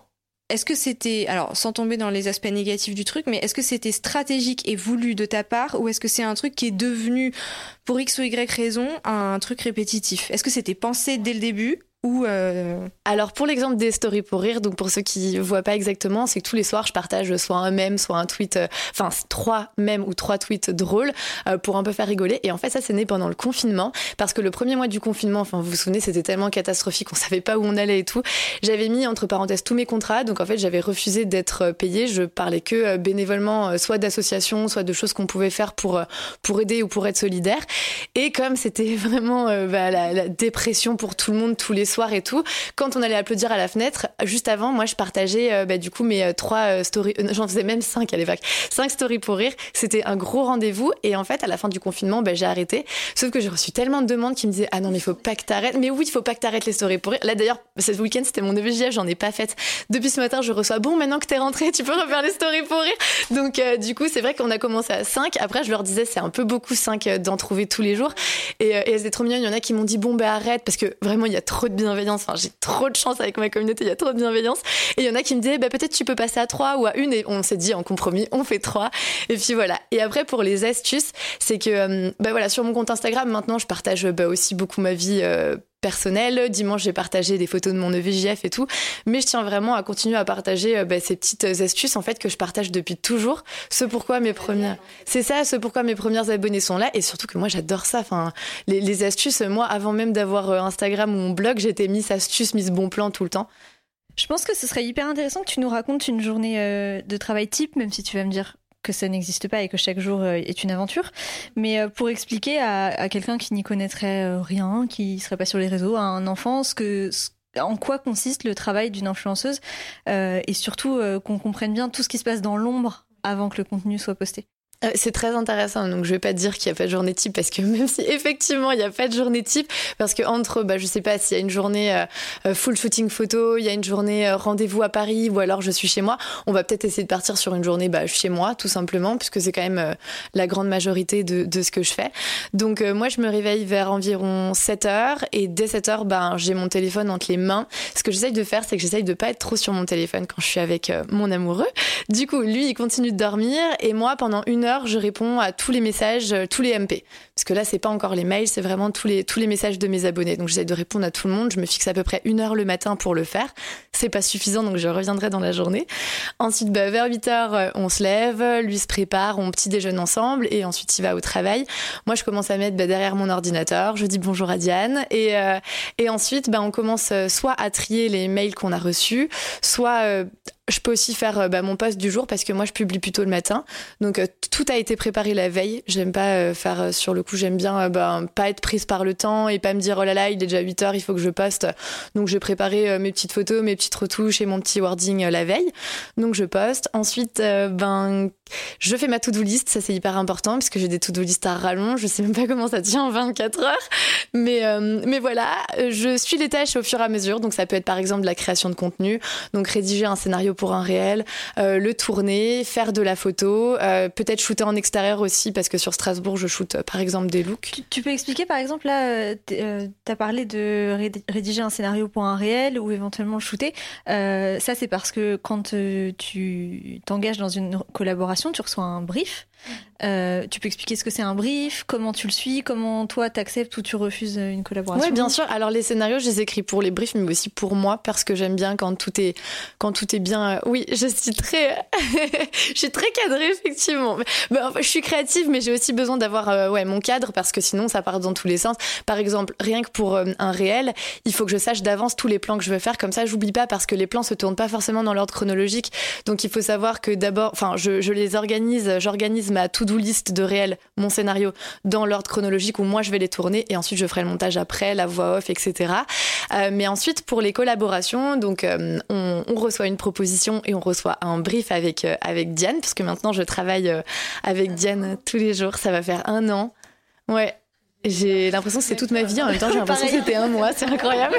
est-ce que c'était, alors sans tomber dans les aspects négatifs du truc, mais est-ce que c'était stratégique et voulu de ta part ou est-ce que c'est un truc qui est devenu, pour X ou Y raison, un truc répétitif? Est-ce que c'était pensé dès le début euh, Alors pour l'exemple des stories pour rire, donc pour ceux qui voient pas exactement, c'est que tous les soirs je partage soit un mème, soit un tweet, euh, enfin trois mèmes ou trois tweets drôles euh, pour un peu faire rigoler. Et en fait ça c'est né pendant le confinement parce que le premier mois du confinement, enfin vous vous souvenez c'était tellement catastrophique, on savait pas où on allait et tout. J'avais mis entre parenthèses tous mes contrats, donc en fait j'avais refusé d'être payée. Je parlais que bénévolement, soit d'associations, soit de choses qu'on pouvait faire pour pour aider ou pour être solidaire. Et comme c'était vraiment bah, la, la, dépression pour tout le monde tous les soirs et tout, quand on allait applaudir à la fenêtre, juste avant, moi, je partageais bah, du coup mes trois stories. J'en faisais même cinq à l'époque, cinq stories pour rire. C'était un gros rendez-vous. Et en fait, à la fin du confinement, bah, j'ai arrêté. Sauf que j'ai reçu tellement de demandes qui me disaient ah non mais faut pas que t'arrêtes. Mais oui, il faut pas que t'arrêtes les stories pour rire. Là d'ailleurs, ce week-end c'était mon EVJF, j'en ai pas fait. Depuis ce matin, je reçois bon maintenant que t'es rentré, tu peux refaire les stories pour rire. Donc du coup, c'est vrai qu'on a commencé à 5. Après, je leur disais, c'est un peu beaucoup 5 euh, d'en trouver tous les jours. Et, euh, et c'est trop mignon. Il y en a qui m'ont dit, bon, bah arrête, parce que vraiment, il y a trop de bienveillance. Enfin, j'ai trop de chance avec ma communauté, il y a trop de bienveillance. Et il y en a qui me disaient, bah peut-être tu peux passer à 3 ou à une. Et on s'est dit, en compromis, on fait 3. Et puis voilà. Et après, pour les astuces, c'est que, euh, bah voilà, sur mon compte Instagram, maintenant, je partage bah, aussi beaucoup ma vie personnel. Dimanche, j'ai partagé des photos de mon EVJF et tout. Mais je tiens vraiment à continuer à partager euh, bah, ces petites astuces en fait que je partage depuis toujours. Ce pourquoi mes premières, c'est ça, ce pourquoi mes premières abonnées sont là. Et surtout que moi, j'adore ça. Enfin, les, astuces. Moi, avant même d'avoir euh, Instagram ou mon blog, j'étais Miss Astuce, Miss Bon Plan tout le temps. Je pense que ce serait hyper intéressant que tu nous racontes une journée euh, de travail type, même si tu vas me dire que ça n'existe pas et que chaque jour euh, est une aventure. Mais euh, pour expliquer à, quelqu'un qui n'y connaîtrait euh, rien, qui serait pas sur les réseaux, à un enfant, ce que en quoi consiste le travail d'une influenceuse et surtout qu'on comprenne bien tout ce qui se passe dans l'ombre avant que le contenu soit posté. Euh, c'est très intéressant, donc je vais pas dire qu'il n'y a pas de journée type parce que même si effectivement il n'y a pas de journée type, parce que entre, bah, je sais pas s'il y a une journée euh, euh, full shooting photo, il y a une journée rendez-vous à Paris ou alors je suis chez moi, on va peut-être essayer de partir sur une journée bah, chez moi tout simplement puisque c'est quand même la grande majorité de, de, ce que je fais. Donc moi je me réveille vers environ 7 heures et dès 7 heures ben, j'ai mon téléphone entre les mains. Ce que j'essaye de faire c'est que j'essaye de pas être trop sur mon téléphone quand je suis avec mon amoureux. Du coup lui il continue de dormir et moi pendant une je réponds à tous les messages, euh, tous les MP. Parce que là, c'est pas encore les mails, c'est vraiment tous les, tous les messages de mes abonnés. Donc, j'essaie de répondre à tout le monde. Je me fixe à peu près une heure le matin pour le faire. C'est pas suffisant, donc je reviendrai dans la journée. Ensuite, bah, vers 8 heures, euh, on se lève, lui se prépare, on petit déjeune ensemble et ensuite il va au travail. Moi, je commence à mettre bah, derrière mon ordinateur, je dis bonjour à Diane et, euh, et ensuite, bah, on commence soit à trier les mails qu'on a reçus, soit je peux aussi faire euh, bah, mon post du jour parce que moi je publie plutôt le matin. Donc euh, tout a été préparé la veille. J'aime pas euh, faire sur le coup, j'aime bien bah, pas être prise par le temps et pas me dire oh là là, il est déjà 8 heures, il faut que je poste. Donc j'ai préparé mes petites photos, mes petites retouches et mon petit wording la veille. Donc je poste. Ensuite, ben je fais ma to-do list, ça c'est hyper important parce que j'ai des to-do list à rallonge. Je sais même pas comment ça tient en 24 heures, mais mais voilà, je suis les tâches au fur et à mesure. Donc ça peut être par exemple la création de contenu, donc rédiger un scénario pour un réel, euh, le tourner, faire de la photo, euh, peut-être shooter en extérieur aussi, parce que sur Strasbourg, je shoote par exemple des looks. Tu, peux expliquer par exemple, là, tu as parlé de rédiger un scénario pour un réel ou éventuellement le shooter. Euh, ça, c'est parce que quand tu t'engages dans une collaboration, tu reçois un brief. Euh, tu peux expliquer ce que c'est un brief, comment tu le suis, comment toi t'acceptes ou tu refuses une collaboration? Oui, bien sûr. Alors les scénarios, je les écris pour les briefs, mais aussi pour moi parce que j'aime bien quand tout est quand tout est bien. Oui, je suis très je suis très cadrée effectivement. je suis créative, mais j'ai aussi besoin d'avoir euh, ouais mon cadre parce que sinon ça part dans tous les sens. Par exemple, rien que pour euh, un réel, il faut que je sache d'avance tous les plans que je veux faire. Comme ça, j'oublie pas parce que les plans se tournent pas forcément dans l'ordre chronologique. Donc il faut savoir que d'abord, enfin, je, je les organise, j'organise ma to-do list de réel, mon scénario, dans l'ordre chronologique où moi je vais les tourner et ensuite je ferai le montage après, la voix off, etc. Euh, mais ensuite, pour les collaborations, donc euh, on, reçoit une proposition et on reçoit un brief avec, euh, avec Diane, puisque maintenant je travaille avec Diane tous les jours. Ça va faire un an. Ouais, j'ai l'impression que c'est toute ma vie. En même temps, j'ai l'impression que c'était un mois. C'est incroyable.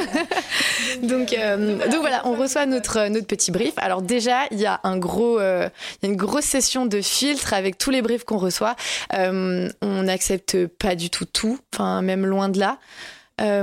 donc, euh, donc voilà, on reçoit notre notre petit brief. Alors déjà, il y a un gros, euh, il y a une grosse session de filtre avec tous les briefs qu'on reçoit. Euh, on n'accepte pas du tout tout. Enfin, même loin de là.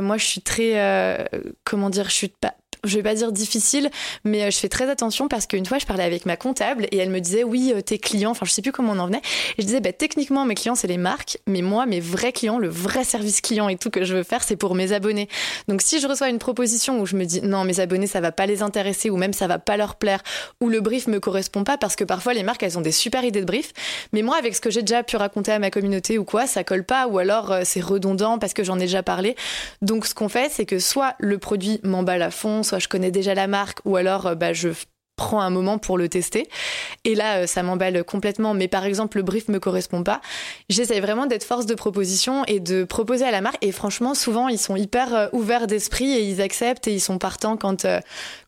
moi, je suis très, comment dire, je suis pas je vais pas dire difficile, mais euh, je fais très attention parce qu'une fois, je parlais avec ma comptable et elle me disait, oui, euh, tes clients, enfin, je sais plus comment on en venait. Et je disais, bah, techniquement, mes clients, c'est les marques, mais moi, mes vrais clients, le vrai service client et tout que je veux faire, c'est pour mes abonnés. Donc, si je reçois une proposition où je me dis, non, mes abonnés, ça va pas les intéresser ou même ça va pas leur plaire ou le brief me correspond pas parce que parfois, les marques, elles ont des super idées de brief. Mais moi, avec ce que j'ai déjà pu raconter à ma communauté ou quoi, ça colle pas ou alors euh, c'est redondant parce que j'en ai déjà parlé. Donc, ce qu'on fait, c'est que soit le produit m'emballe à fond, je connais déjà la marque, ou alors euh, bah, je prends un moment pour le tester. Et là, euh, ça m'emballe complètement. Mais par exemple, le brief me correspond pas. J'essaie vraiment d'être force de proposition et de proposer à la marque. Et franchement, souvent, ils sont hyper euh, ouverts d'esprit et ils acceptent et ils sont partants quand,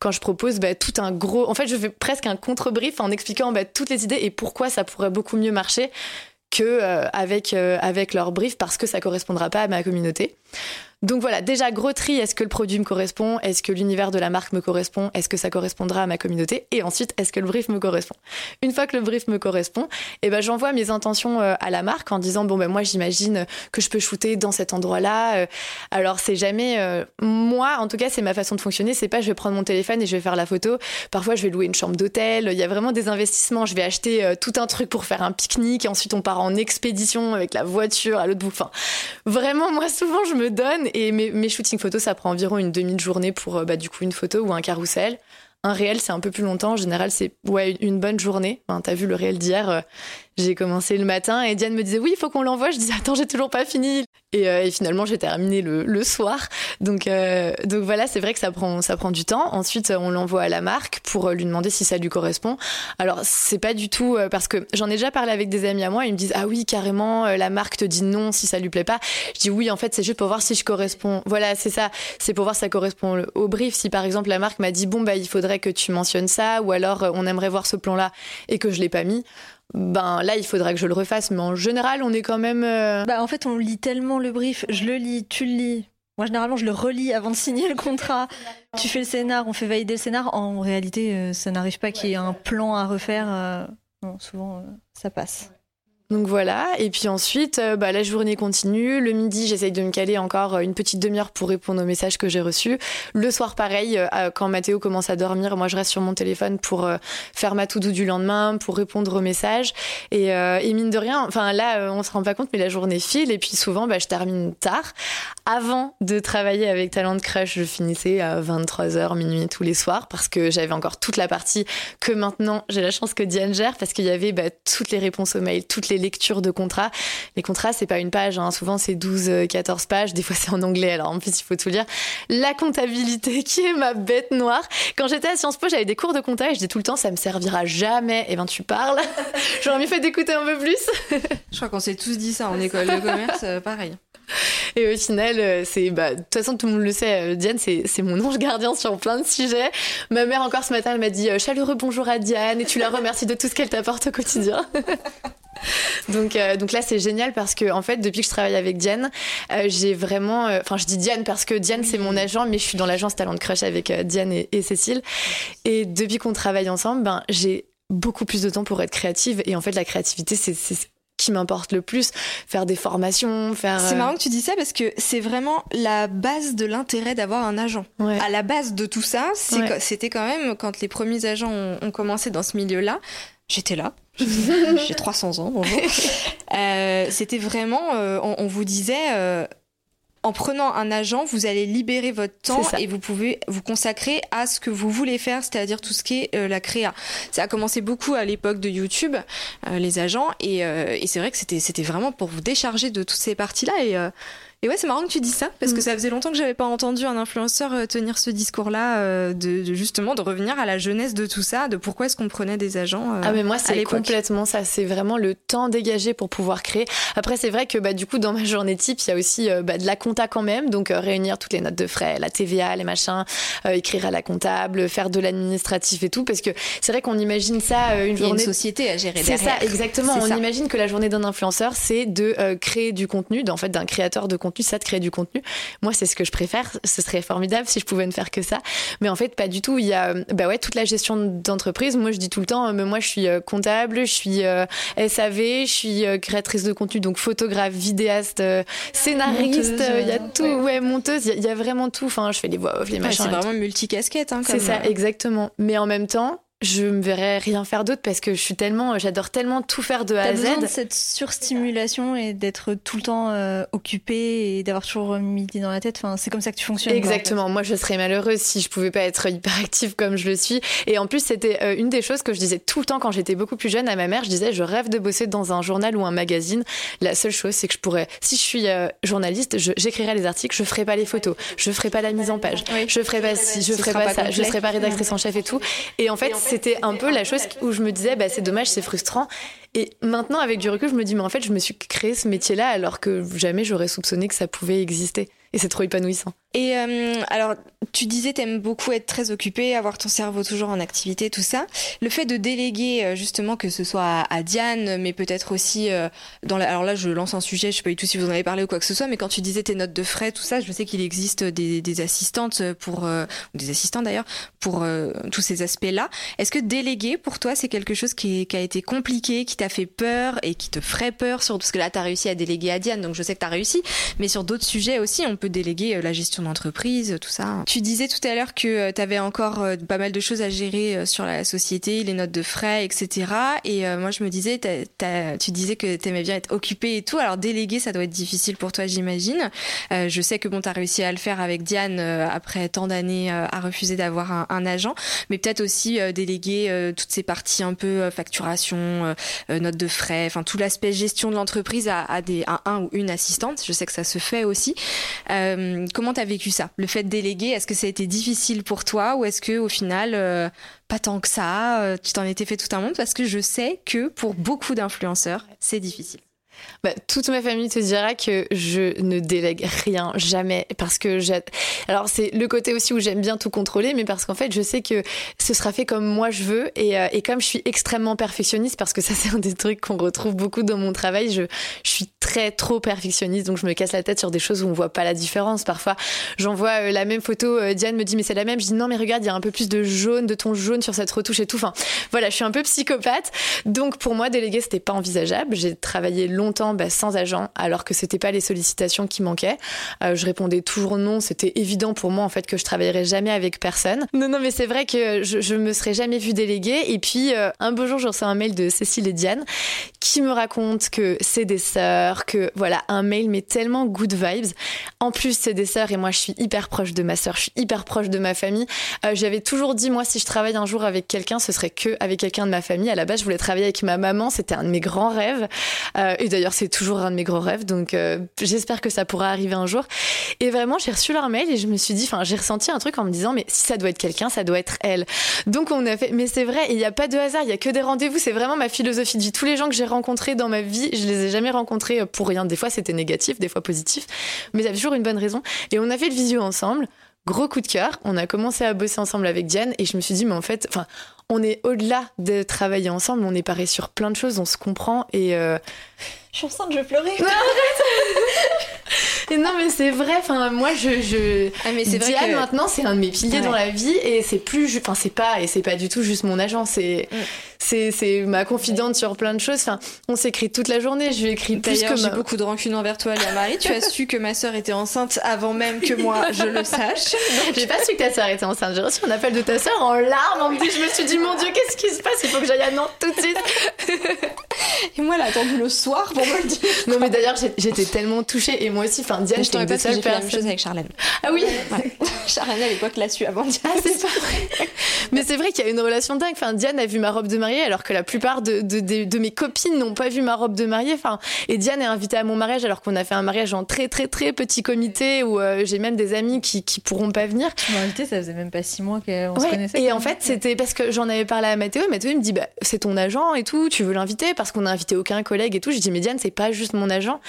quand je propose bah, tout un gros. En fait, je fais presque un contre-brief en expliquant bah, toutes les idées et pourquoi ça pourrait beaucoup mieux marcher que avec leur brief parce que ça correspondra pas à ma communauté. Donc voilà, déjà gros tri, est-ce que le produit me correspond? Est-ce que l'univers de la marque me correspond? Est-ce que ça correspondra à ma communauté? Et ensuite, est-ce que le brief me correspond? Une fois que le brief me correspond, eh ben j'envoie mes intentions euh, à la marque en disant bon ben moi j'imagine que je peux shooter dans cet endroit-là. Euh, alors c'est jamais euh, moi en tout cas c'est ma façon de fonctionner, c'est pas je vais prendre mon téléphone et je vais faire la photo. Parfois je vais louer une chambre d'hôtel, il y a vraiment des investissements, je vais acheter tout un truc pour faire un pique-nique, ensuite on part en expédition avec la voiture à l'autre bout. Enfin, vraiment moi souvent je me donne et mes, shootings photos, ça prend environ une demi-journée pour euh, bah, du coup une photo ou un carrousel. Un réel, c'est un peu plus longtemps. En général, c'est ouais, une bonne journée. T'as vu le réel d'hier, euh, j'ai commencé le matin et Diane me disait oui, il faut qu'on l'envoie. Je disais attends, j'ai toujours pas fini. Et, euh, finalement, j'ai terminé le, soir. Donc, euh, donc voilà, c'est vrai que ça prend, ça prend du temps. Ensuite, on l'envoie à la marque pour lui demander si ça lui correspond. Alors, c'est pas du tout parce que j'en ai déjà parlé avec des amis à moi. Ils me disent ah oui, carrément, la marque te dit non si ça lui plaît pas. Je dis oui, en fait, c'est juste pour voir si je corresponds. Voilà, c'est ça. C'est pour voir si ça correspond au brief. Si par exemple la marque m'a dit bon bah il faudrait que tu mentionnes ça, ou alors on aimerait voir ce plan-là et que je l'ai pas mis ben là il faudra que je le refasse mais en général on est quand même euh, bah en fait on lit tellement le brief. Je le lis tu le lis. Moi généralement je le relis avant de signer le contrat. Tu fais le scénar on fait valider le scénar. En réalité euh, ça n'arrive pas qu'il y ait un plan à refaire euh, souvent ça passe donc voilà, et puis ensuite, euh, bah, la journée continue. Le midi, j'essaye de me caler encore euh, une petite demi-heure pour répondre aux messages que j'ai reçus. Le soir, pareil, euh, quand Mathéo commence à dormir, moi je reste sur mon téléphone pour faire ma to-do du lendemain, pour répondre aux messages. Et, et mine de rien, enfin là, on se rend pas compte, mais la journée file, et puis souvent, bah, je termine tard. Avant de travailler avec Talent Crush, je finissais à 23h, minuit tous les soirs, parce que j'avais encore toute la partie que maintenant, j'ai la chance que Diane gère, parce qu'il y avait bah, toutes les réponses aux mails, toutes les lectures de contrats. Les contrats, c'est pas une page, hein. souvent c'est 12, 14 euh, pages, des fois c'est en anglais, alors en plus il faut tout lire. La comptabilité, qui est ma bête noire. Quand j'étais à Sciences Po, j'avais des cours de compta et je dis tout le temps, ça me servira jamais. Et eh ben tu parles. J'aurais mieux fait d'écouter un peu plus. je crois qu'on s'est tous dit ça en école de commerce, euh, pareil. Et au final, euh, c'est, bah, de toute façon, tout le monde le sait, Diane, c'est, mon ange gardien sur plein de sujets. Ma mère, encore ce matin, elle m'a dit chaleureux bonjour à Diane et tu la remercies de tout ce qu'elle t'apporte au quotidien. donc, euh, donc là, c'est génial parce que, en fait, depuis que je travaille avec Diane, euh, j'ai vraiment. Euh, enfin, je dis Diane parce que Diane, c'est mon agent, mais je suis dans l'agence Talent Crush avec Diane et, Cécile. Et depuis qu'on travaille ensemble, ben, j'ai beaucoup plus de temps pour être créative. Et en fait, la créativité, c'est ce qui m'importe le plus, faire des formations, faire. C'est marrant que tu dis ça parce que c'est vraiment la base de l'intérêt d'avoir un agent. À la base de tout ça, c'était quand même quand les premiers agents ont commencé dans ce milieu-là, j'étais là. J'ai 300 ans, bonjour. Euh, C'était vraiment, euh, on, on, vous disait, euh, en prenant un agent, vous allez libérer votre temps et vous pouvez vous consacrer à ce que vous voulez faire, c'est-à-dire tout ce qui est euh, la créa. Ça a commencé beaucoup à l'époque de YouTube, euh, les agents, et, euh, et c'est vrai que c'était c'était vraiment pour vous décharger de toutes ces parties-là et et ouais, c'est marrant que tu dis ça, parce que mm. ça faisait longtemps que j'avais pas entendu un influenceur euh, tenir ce discours-là, euh, de, justement de revenir à la jeunesse de tout ça, de pourquoi est-ce qu'on prenait des agents. Euh, ah mais moi c'est complètement ça, c'est vraiment le temps dégagé pour pouvoir créer. Après c'est vrai que bah du coup dans ma journée type il y a aussi bah, de la compta quand même, donc réunir toutes les notes de frais, la TVA, les machins, écrire à la comptable, faire de l'administratif et tout, parce que c'est vrai qu'on imagine ça une journée. une société à gérer. C'est ça exactement. On imagine que la journée d'un influenceur c'est de créer du contenu, en fait d'un créateur de contenu ça de créer du contenu. Moi, c'est ce que je préfère. Ce serait formidable si je pouvais ne faire que ça. Mais en fait, pas du tout. Il y a bah ouais, toute la gestion d'entreprise. Moi, je dis tout le temps, mais moi, je suis euh, comptable, je suis euh, SAV, je suis euh, créatrice de contenu, donc photographe, vidéaste, scénariste. Il y a tout. Ouais, monteuse. Il y, a vraiment tout. Enfin, je fais les voix off, les machins. c'est vraiment multicasquette. Hein, c'est ça, exactement. Mais en même temps, je me verrais rien faire d'autre parce que je suis tellement, j'adore tellement tout faire de A à Z. Besoin de cette surstimulation et d'être tout le temps euh, occupé et d'avoir toujours midi dans la tête. Enfin, c'est comme ça que tu fonctionnes. Exactement. Moi, je serais malheureuse si je pouvais pas être hyperactive comme je le suis. Et en plus, c'était euh, une des choses que je disais tout le temps quand j'étais beaucoup plus jeune à ma mère. Je disais, je rêve de bosser dans un journal ou un magazine. La seule chose, c'est que je pourrais, si je suis euh, journaliste, j'écrirais les articles, je ferais pas les photos, je ferais pas la mise en page, je ferais pas si, je ferais pas, ça, je serais pas rédactrice en chef et tout. Et en fait, c'était un peu la chose où je me disais, bah, c'est dommage, c'est frustrant. Et maintenant, avec du recul, je me dis, mais en fait, je me suis créé ce métier-là alors que jamais j'aurais soupçonné que ça pouvait exister. Et c'est trop épanouissant. Et euh, alors, tu disais, t'aimes beaucoup être très occupé, avoir ton cerveau toujours en activité, tout ça. Le fait de déléguer, euh, justement, que ce soit à, Diane, mais peut-être aussi euh, dans la... Alors là, je lance un sujet, je sais pas du tout si vous en avez parlé ou quoi que ce soit, mais quand tu disais tes notes de frais, tout ça, je sais qu'il existe des, des, assistantes pour... ou des assistants d'ailleurs, pour tous ces aspects-là. Est-ce que déléguer, pour toi, c'est quelque chose qui, qui, a été compliqué, qui t'a fait peur et qui te ferait peur sur... Parce que là, t'as réussi à déléguer à Diane, donc je sais que t'as réussi. Mais sur d'autres sujets aussi, on peut déléguer la gestion entreprise, tout ça. Tu disais tout à l'heure que euh, tu avais encore euh, pas mal de choses à gérer euh, sur la société, les notes de frais, etc. Et moi, je me disais, tu disais que tu aimais bien être occupé et tout. Alors, déléguer, ça doit être difficile pour toi, j'imagine. je sais que bon, tu as réussi à le faire avec Diane après tant d'années à refuser d'avoir un, agent, mais peut-être aussi déléguer toutes ces parties un peu facturation, notes de frais, enfin tout l'aspect gestion de l'entreprise à, un ou une assistante. Je sais que ça se fait aussi. comment tu vécu ça? Le fait de déléguer, est-ce que ça a été difficile pour toi ou est-ce que au final, euh, pas tant que ça, euh, tu t'en étais fait tout un monde Parce que je sais que pour beaucoup d'influenceurs, c'est difficile. Bah, toute ma famille te dira que je ne délègue rien, jamais, parce que j'ai. Alors c'est le côté aussi où j'aime bien tout contrôler, mais parce qu'en fait je sais que ce sera fait comme moi je veux, et, euh, et comme je suis extrêmement perfectionniste, parce que ça c'est un des trucs qu'on retrouve beaucoup dans mon travail, je, suis très trop perfectionniste, donc je me casse la tête sur des choses où on voit pas la différence. Parfois j'envoie euh, la même photo, euh, Diane me dit mais c'est la même, je dis non mais regarde il y a un peu plus de jaune, de ton jaune sur cette retouche et tout. Enfin voilà, je suis un peu psychopathe, donc pour moi déléguer c'était pas envisageable. J'ai travaillé longtemps bah, sans agent, alors que c'était pas les sollicitations qui manquaient. Euh, je répondais toujours non. C'était évident pour moi en fait que je travaillerais jamais avec personne. Non, non, mais c'est vrai que je, me serais jamais vue déléguée. Et puis euh, un beau jour, je reçois un mail de Cécile et Diane qui me racontent que c'est des sœurs, que voilà, un mail mais tellement good vibes. En plus, c'est des sœurs et moi, je suis hyper proche de ma sœur, je suis hyper proche de ma famille. Euh, J'avais toujours dit moi, si je travaille un jour avec quelqu'un, ce serait que avec quelqu'un de ma famille. À la base, je voulais travailler avec ma maman, c'était un de mes grands rêves. Euh, et d'ailleurs, c'est toujours un de mes gros rêves, donc euh, j'espère que ça pourra arriver un jour. Et vraiment, j'ai reçu leur mail et je me suis dit, enfin, j'ai ressenti un truc en me disant, mais si ça doit être quelqu'un, ça doit être elle. Donc on a fait, mais c'est vrai, il n'y a pas de hasard, il y a que des rendez-vous. C'est vraiment ma philosophie de vie. Tous les gens que j'ai rencontrés dans ma vie, je les ai jamais rencontrés pour rien. Des fois, c'était négatif, des fois positif, mais il y avait toujours une bonne raison. Et on a fait le visio ensemble. Gros coup de cœur. On a commencé à bosser ensemble avec Diane et je me suis dit, mais en fait, enfin, on est au-delà de travailler ensemble, on est pareil sur plein de choses, on se comprend et. Euh, je suis enceinte, je vais pleurer. non, mais c'est vrai. Enfin, moi, je, je... Ah, mais c'est Diane, maintenant, c'est un de mes piliers dans la vie et c'est plus, enfin, c'est pas et c'est pas du tout juste mon agent. C'est, mm. C'est, c'est ma confidente sur plein de choses. Enfin, on s'écrit toute la journée. Je lui écris plus que j'ai beaucoup de rancune envers toi, Léa Marie. tu as su que ma sœur était enceinte avant même que moi je le sache. J'ai pas su que ta sœur était enceinte. J'ai reçu un appel de ta sœur en larmes. Me dit, je me suis dit, mon Dieu, qu'est-ce qui se passe? Il faut que j'aille à Nantes tout de suite. et moi, elle a attendu le soir pour non, mais d'ailleurs, j'étais tellement touchée. Et moi aussi, enfin, Diane, je t'aurais pas fait la même chose avec Charlène. Ah oui Charlène, à l'époque, l'a su avant Diane. Ah, c'est pas vrai. C'est vrai qu'il y a une relation dingue. Enfin, Diane a vu ma robe de mariée, alors que la plupart de, de, de, mes copines n'ont pas vu ma robe de mariée. Enfin, et Diane est invitée à mon mariage, alors qu'on a fait un mariage en très, très, très petit comité où euh, j'ai même des amis qui, qui pourront pas venir. Tu m'as invitée, ça faisait même pas six mois qu'on se connaissait. Et en fait, c'était parce que j'en avais parlé à Mathéo. Mathéo, il me dit, bah, c'est ton agent et tout, tu veux l'inviter? Parce qu'on a invité aucun collègue et tout. Je dis, mais Diane, c'est pas juste mon agent.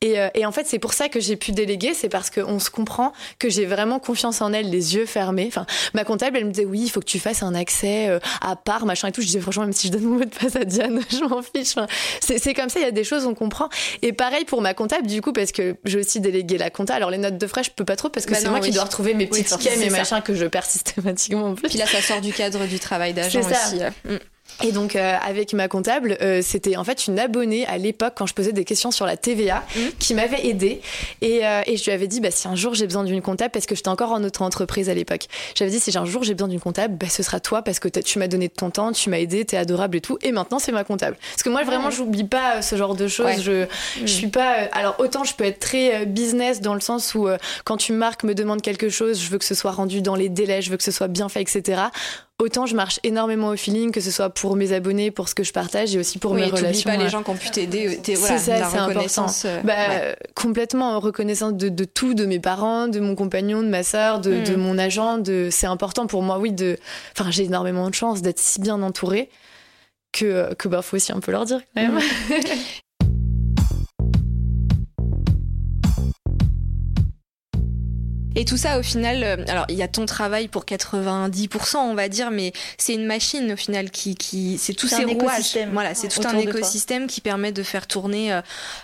Et, euh, et en fait, c'est pour ça que j'ai pu déléguer, c'est parce qu'on se comprend, que j'ai vraiment confiance en elle, les yeux fermés. Enfin, ma comptable, elle me disait, oui, il faut que tu fasses un accès euh, à part, machin et tout. Je disais, franchement, même si je donne mon mot de passe à Diane, je m'en fiche. Enfin, c'est comme ça, il y a des choses, on comprend. Et pareil pour ma comptable, du coup, parce que j'ai aussi délégué la compta. Alors, les notes de frais, je peux pas trop parce que bah c'est moi qui dois retrouver mes petits tickets, mes machins que je perds systématiquement en plus. Puis là, ça sort du cadre du travail d'agent aussi. Euh. Mm. Et donc euh, avec ma comptable, euh, c'était en fait une abonnée à l'époque quand je posais des questions sur la TVA mmh. qui m'avait aidée et, euh, et, je lui avais dit bah si un jour j'ai besoin d'une comptable parce que j'étais encore en autre entreprise à l'époque. J'avais dit si un jour j'ai besoin d'une comptable, bah, ce sera toi parce que tu m'as donné de ton temps, tu m'as aidé, t'es adorable et tout et maintenant c'est ma comptable. Parce que moi vraiment j'oublie pas ce genre de choses. Je je mmh. suis pas alors autant je peux être très business dans le sens où quand une marque me demande quelque chose, je veux que ce soit rendu dans les délais, je veux que ce soit bien fait etc autant je marche énormément au feeling, que ce soit pour mes abonnés, pour ce que je partage et aussi pour mes relations. pas les gens qui ont pu t'aider. Voilà, c'est ça, c'est important. Bah, Complètement reconnaissance de, de, tout, de mes parents, de mon compagnon, de ma sœur, de, de mm. mon agent. De... C'est important pour moi, oui. De... Enfin, j'ai énormément de chance d'être si bien entourée que, que bah, faut aussi un peu leur dire quand même. Mm. Et tout ça, au final, euh, alors il y a ton travail pour 90%, on va dire, mais c'est une machine au final qui, qui c'est tous ces rouages. Voilà, c'est tout un écosystème qui permet de faire tourner euh,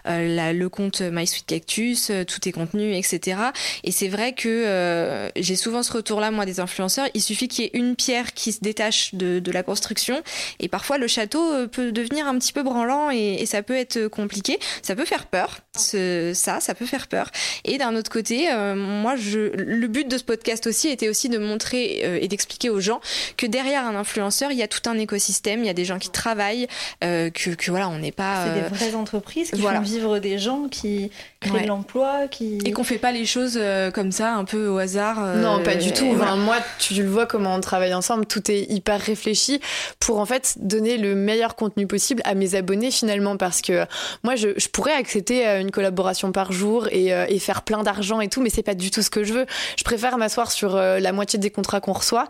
euh, la, le compte MySweet Cactus, tous tes contenus, etc. Et c'est vrai que j'ai souvent ce retour-là, moi, des influenceurs. Il suffit qu'il y ait une pierre qui se détache de, de, la construction, et parfois le château peut devenir un petit peu branlant et, et ça peut être compliqué. Ça peut faire peur, ce, ça, ça peut faire peur. Et d'un autre côté, moi, je le but de ce podcast aussi était aussi de montrer euh, et d'expliquer aux gens que derrière un influenceur, il y a tout un écosystème, il y a des gens qui travaillent, euh, que, que, voilà, on n'est pas. C'est des euh, vraies entreprises qui font vivre des gens, qui créent de l'emploi, qui. Et qu'on fait pas les choses comme ça, un peu au hasard. non, pas du tout. Moi, tu le vois comment on travaille ensemble, tout est hyper réfléchi pour en fait donner le meilleur contenu possible à mes abonnés finalement, parce que moi, je, je pourrais accepter une collaboration par jour et, et faire plein d'argent et tout, mais c'est pas du tout ce que je veux. Je préfère m'asseoir sur euh, la moitié des contrats qu'on reçoit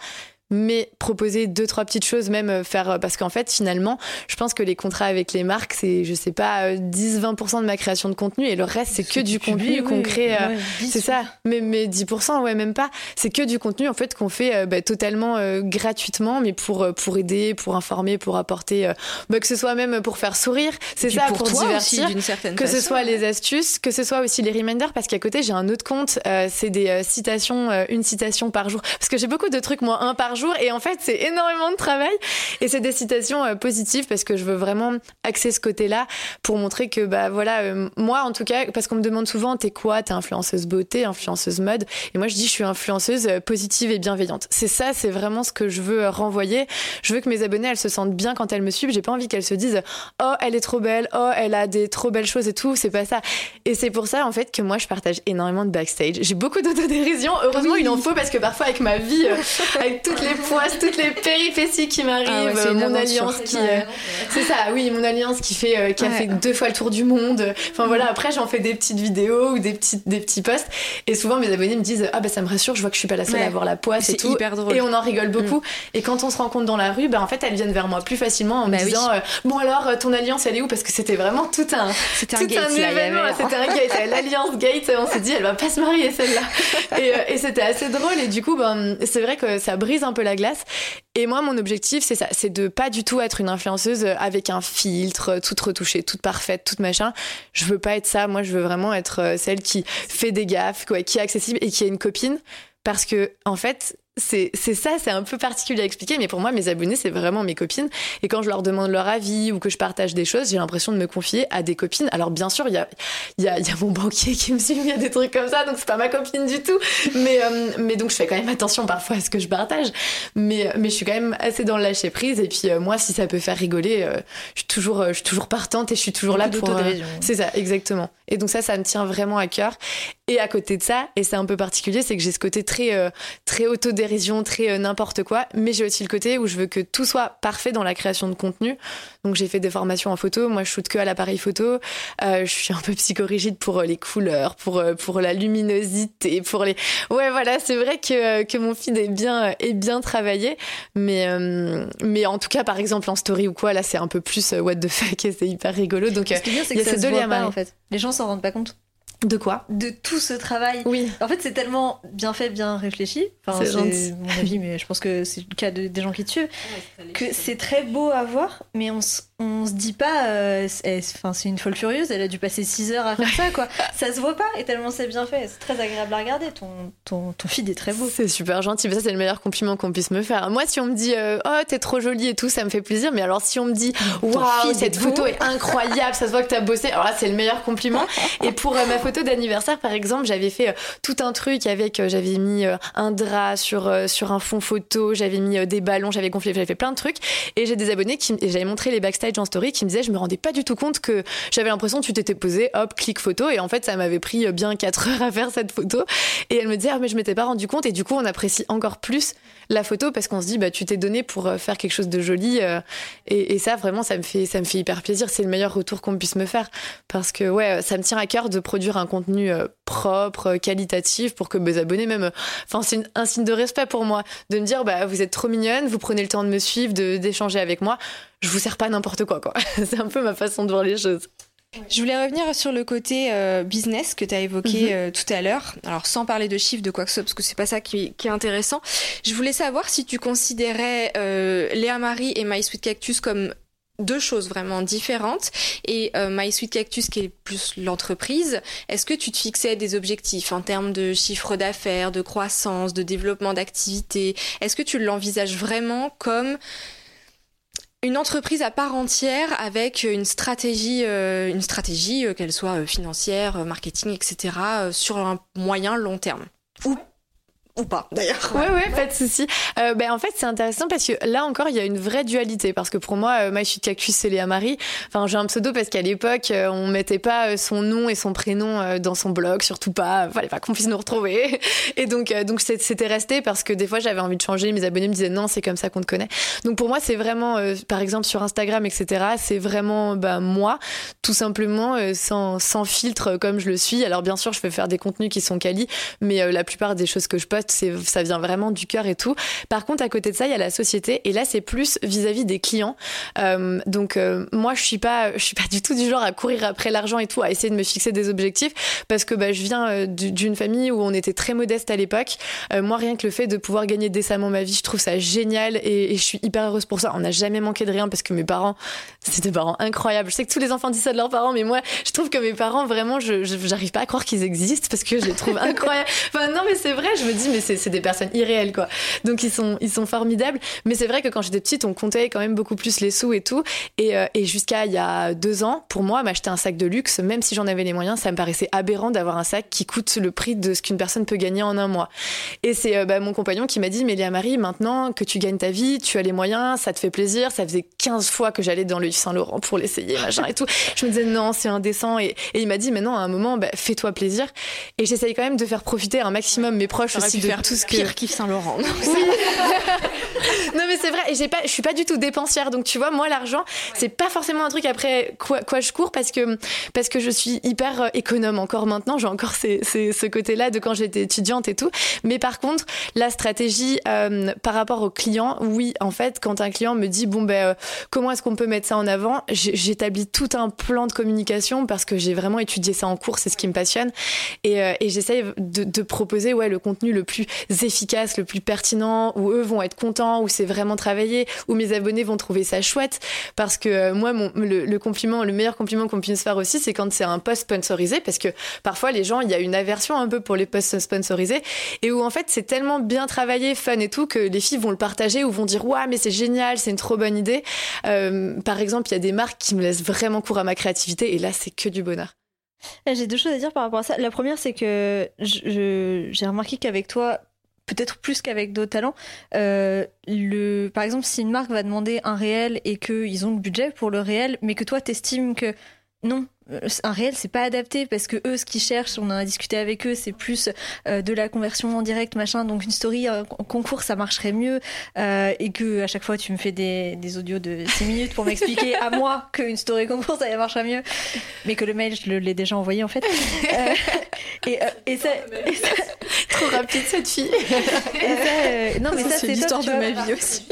mais proposer deux trois petites choses même euh, faire euh, parce qu'en fait finalement je pense que les contrats avec les marques c'est je sais pas 10 20% de ma création de contenu et le reste c'est que du contenu qu'on crée c'est ça. Mais mais 10% ouais même pas. C'est que du contenu en fait qu'on fait bah, totalement gratuitement mais pour pour aider pour informer pour apporter bah, que ce soit même pour faire sourire c'est ça pour, divertir. que ce soit les astuces que ce soit aussi les reminders parce qu'à côté j'ai un autre compte c'est des citations une citation par jour. Parce que j'ai beaucoup de trucs moi un par jour. Et en fait, c'est énormément de travail. Et c'est des citations euh, positives parce que je veux vraiment axer ce côté-là pour montrer que, bah voilà, euh, moi en tout cas, parce qu'on me demande souvent, t'es quoi? T'es influenceuse beauté, influenceuse mode. Et moi, je dis, je suis influenceuse euh, positive et bienveillante. C'est ça, c'est vraiment ce que je veux renvoyer. Je veux que mes abonnés, elles se sentent bien quand elles me suivent. J'ai pas envie qu'elles se disent, oh, elle est trop belle, oh, elle a des trop belles choses et tout. C'est pas ça. Et c'est pour ça, en fait, que moi, je partage énormément de backstage. J'ai beaucoup d'autodérision. Heureusement, il en faut parce que parfois, avec ma vie, avec toutes les poisses, toutes les péripéties qui m'arrivent, ah mon alliance qui, euh, c'est ça, oui, mon alliance qui fait, euh, qui a fait deux fois le tour du monde. Enfin voilà, après j'en fais des petites vidéos ou des petits, des petits posts, et souvent mes abonnés me disent ah bah ça me rassure, je vois que je suis pas la seule à avoir la poisse et tout, hyper drôle. et on en rigole beaucoup. Mm. Et quand on se rencontre dans la rue, bah en fait elles viennent vers moi plus facilement en me bah disant euh, bon alors ton alliance elle est où? Parce que c'était vraiment tout un, c'était un, gate, événement, c'était un gate, l'alliance gate, on s'est dit elle va pas se marier celle-là, et, et c'était assez drôle. Et du coup ben c'est vrai que ça brise un peu la glace et moi, mon objectif, c'est ça, c'est de pas du tout être une influenceuse avec un filtre, toute retouchée, toute parfaite, toute machin. Je veux pas être ça. Moi, je veux vraiment être euh, celle qui fait des gaffes, quoi, qui est accessible et qui a une copine. Parce que, en fait, c'est ça, c'est un peu particulier à expliquer, mais pour moi, mes abonnés, c'est vraiment mes copines. Et quand je leur demande leur avis ou que je partage des choses, j'ai l'impression de me confier à des copines. Alors, bien sûr, il y a, y, a, y a mon banquier qui me suit, il y a des trucs comme ça, donc c'est pas ma copine du tout. Mais, euh, mais donc, je fais quand même attention parfois à ce que je partage. Mais, mais je suis quand même assez dans le lâcher prise. Et puis, euh, moi, si ça peut faire rigoler, euh, je, suis toujours, je suis toujours partante et je suis toujours là pour. c'est ça, exactement. Et donc, ça, ça me tient vraiment à cœur. Et à côté de ça, et c'est un peu particulier, c'est que j'ai ce côté très, très autodérision très euh, n'importe quoi, mais j'ai aussi le côté où je veux que tout soit parfait dans la création de contenu. Donc j'ai fait des formations en photo, moi je shoot que à l'appareil photo, euh, je suis un peu psychorigide pour euh, les couleurs, pour, pour la luminosité, pour les... Ouais voilà, c'est vrai que, que mon feed est bien, est bien travaillé, mais, mais en tout cas par exemple en story ou quoi, là c'est un peu plus what the fuck et c'est hyper rigolo. Donc il y a ces deux liens en fait. Les gens s'en rendent pas compte. De quoi De tout ce travail. Oui. En fait, c'est tellement bien fait, bien réfléchi. Enfin, c'est mon avis, mais je pense que c'est le cas de, des gens qui te suivent. que c'est très beau à voir, mais on, on se dit pas, euh, enfin c'est une folle furieuse, elle a dû passer 6 heures à faire ça quoi. ça se voit pas et tellement c'est bien fait, c'est très agréable à regarder. Ton, ton, ton feed est très beau. C'est super gentil, mais ça c'est le meilleur compliment qu'on puisse me faire. Moi si on me dit euh, oh t'es trop jolie et tout, ça me fait plaisir, mais alors si on me dit waouh cette photo est incroyable, ça se voit que t'as bossé, alors là c'est le meilleur compliment. et pour euh, ma photo d'anniversaire par exemple, j'avais fait tout un truc avec, j'avais mis un drap sur, sur un fond photo, j'avais mis des ballons, j'avais gonflé, j'avais fait plein de trucs et j'ai des abonnés qui, et j'avais montré les backstage en story qui me disait je me rendais pas du tout compte que j'avais l'impression que tu t'étais posé, hop, clic photo. Et en fait, ça m'avait pris bien 4 heures à faire cette photo. Et elle me disait, ah, mais je m'étais pas rendu compte. Et du coup, on apprécie encore plus la photo parce qu'on se dit, bah, tu t'es donné pour faire quelque chose de joli. et, et, ça, vraiment, ça me fait, ça me fait hyper plaisir. C'est le meilleur retour qu'on puisse me faire. Parce que, ouais, ça me tient à cœur de produire un contenu propre, qualitatif pour que mes abonnés même, enfin, c'est un signe de respect pour moi de me dire, bah, vous êtes trop mignonne, vous prenez le temps de me suivre, d'échanger avec moi. Je vous sers pas n'importe quoi, quoi. c'est un peu ma façon de voir les choses. Je voulais revenir sur le côté euh, business que tu as évoqué mhm. euh, tout à l'heure. Alors sans parler de chiffres, de quoi que ce soit, parce que c'est pas ça qui, est intéressant. Je voulais savoir si tu considérais euh, Léa Marie et My Sweet Cactus comme deux choses vraiment différentes et My Sweet Cactus qui est plus l'entreprise, est-ce que tu te fixais des objectifs en termes de chiffre d'affaires, de croissance, de développement d'activité Est-ce que tu l'envisages vraiment comme une entreprise à part entière avec une stratégie, euh, une stratégie euh, qu'elle soit financière, marketing, etc. sur un moyen long terme ou pas d'ailleurs. Ouais ouais, pas de souci. Euh, ben en fait c'est intéressant parce que là encore il y a une vraie dualité parce que pour moi euh, My Sweet Cactus c'est Léa Marie. Enfin j'ai un pseudo parce qu'à l'époque euh, on mettait pas euh, son nom et son prénom dans son blog, surtout pas, fallait pas qu'on puisse nous retrouver. Et donc donc c'était resté parce que des fois j'avais envie de changer, mes abonnés me disaient non c'est comme ça qu'on te connaît. Donc pour moi c'est vraiment par exemple sur Instagram etc c'est vraiment bah, moi tout simplement sans sans filtre comme je le suis. Alors bien sûr je peux faire des contenus qui sont quali, mais la plupart des choses que je poste ça vient vraiment du cœur et tout. Par contre, à côté de ça, il y a la société et là, c'est plus vis-à-vis des clients. Euh, donc euh, moi, je suis pas, je suis pas du tout du genre à courir après l'argent et tout, à essayer de me fixer des objectifs parce que bah, je viens euh, d'une famille où on était très modeste à l'époque. moi, rien que le fait de pouvoir gagner décemment ma vie, je trouve ça génial et, et je suis hyper heureuse pour ça. On n'a jamais manqué de rien parce que mes parents, c'était des parents incroyables. Je sais que tous les enfants disent ça de leurs parents, mais moi, je trouve que mes parents, vraiment, je j'arrive pas à croire qu'ils existent parce que je les trouve incroyables. Enfin non, mais c'est vrai. Je me dis, mais c'est des personnes irréelles, quoi. Donc ils sont, ils sont formidables. Mais c'est vrai que quand j'étais petite, on comptait quand même beaucoup plus les sous et tout. Et, euh, et jusqu'à il y a deux ans, pour moi, m'acheter un sac de luxe, même si j'en avais les moyens, ça me paraissait aberrant d'avoir un sac qui coûte le prix de ce qu'une personne peut gagner en un mois. Et c'est euh, bah, mon compagnon qui m'a dit, mais Léa Marie, maintenant que tu gagnes ta vie, tu as les moyens, ça te fait plaisir. Ça faisait 15 fois que j'allais dans le Yves Saint Laurent pour l'essayer, machin et tout. Je me disais, non, c'est indécent. Et, et il m'a dit, mais non, à un moment, bah, fais-toi plaisir. Et j'essaye quand même de faire profiter un maximum mes proches aussi de tout ce que pire kiff Saint-Laurent. non mais c'est vrai et j'ai pas je suis pas du tout dépensière donc tu vois moi l'argent c'est pas forcément un truc après quoi, quoi je cours parce que parce que je suis hyper euh, économe encore maintenant j'ai encore ces, ces, ce côté là de quand j'étais étudiante et tout. Mais par contre la stratégie euh, par rapport aux clients oui en fait quand un client me dit bon ben euh, comment est-ce qu'on peut mettre ça en avant j'établis tout un plan de communication parce que j'ai vraiment étudié ça en cours c'est ce qui me passionne. Et, euh, et j'essaye de, de proposer ouais le contenu le plus efficace, le plus pertinent, où eux vont être contents, où c'est vraiment travaillé, où mes abonnés vont trouver ça chouette. Parce que euh, moi, le, compliment, le meilleur compliment qu'on puisse faire aussi, c'est quand c'est un post sponsorisé, parce que parfois les gens, il y a une aversion un peu pour les posts sponsorisés, et où en fait c'est tellement bien travaillé, fun et tout, que les filles vont le partager ou vont dire ouais mais c'est génial, c'est une trop bonne idée. Euh, par exemple, il y a des marques qui me laissent vraiment cours à ma créativité, et là c'est que du bonheur. J'ai deux choses à dire par rapport à ça. La première, c'est que j'ai remarqué qu'avec toi, peut-être plus qu'avec d'autres talents. Euh, le, par exemple, si une marque va demander un réel et qu'ils ont le budget pour le réel, mais que toi, t'estimes que non, euh, un réel c'est pas adapté parce que eux ce qu'ils cherchent on en a discuté avec eux c'est plus euh, de la conversion en direct machin. Donc une story euh, concours ça marcherait mieux euh, et que à chaque fois tu me fais des, des audios de 6 minutes pour m'expliquer à moi qu'une story concours ça marcherait mieux. Mais que le mail je l'ai déjà envoyé en fait. Et, et, ça, trop rapide cette fille. Et ça, non mais ça, c'est l'histoire de ma vie aussi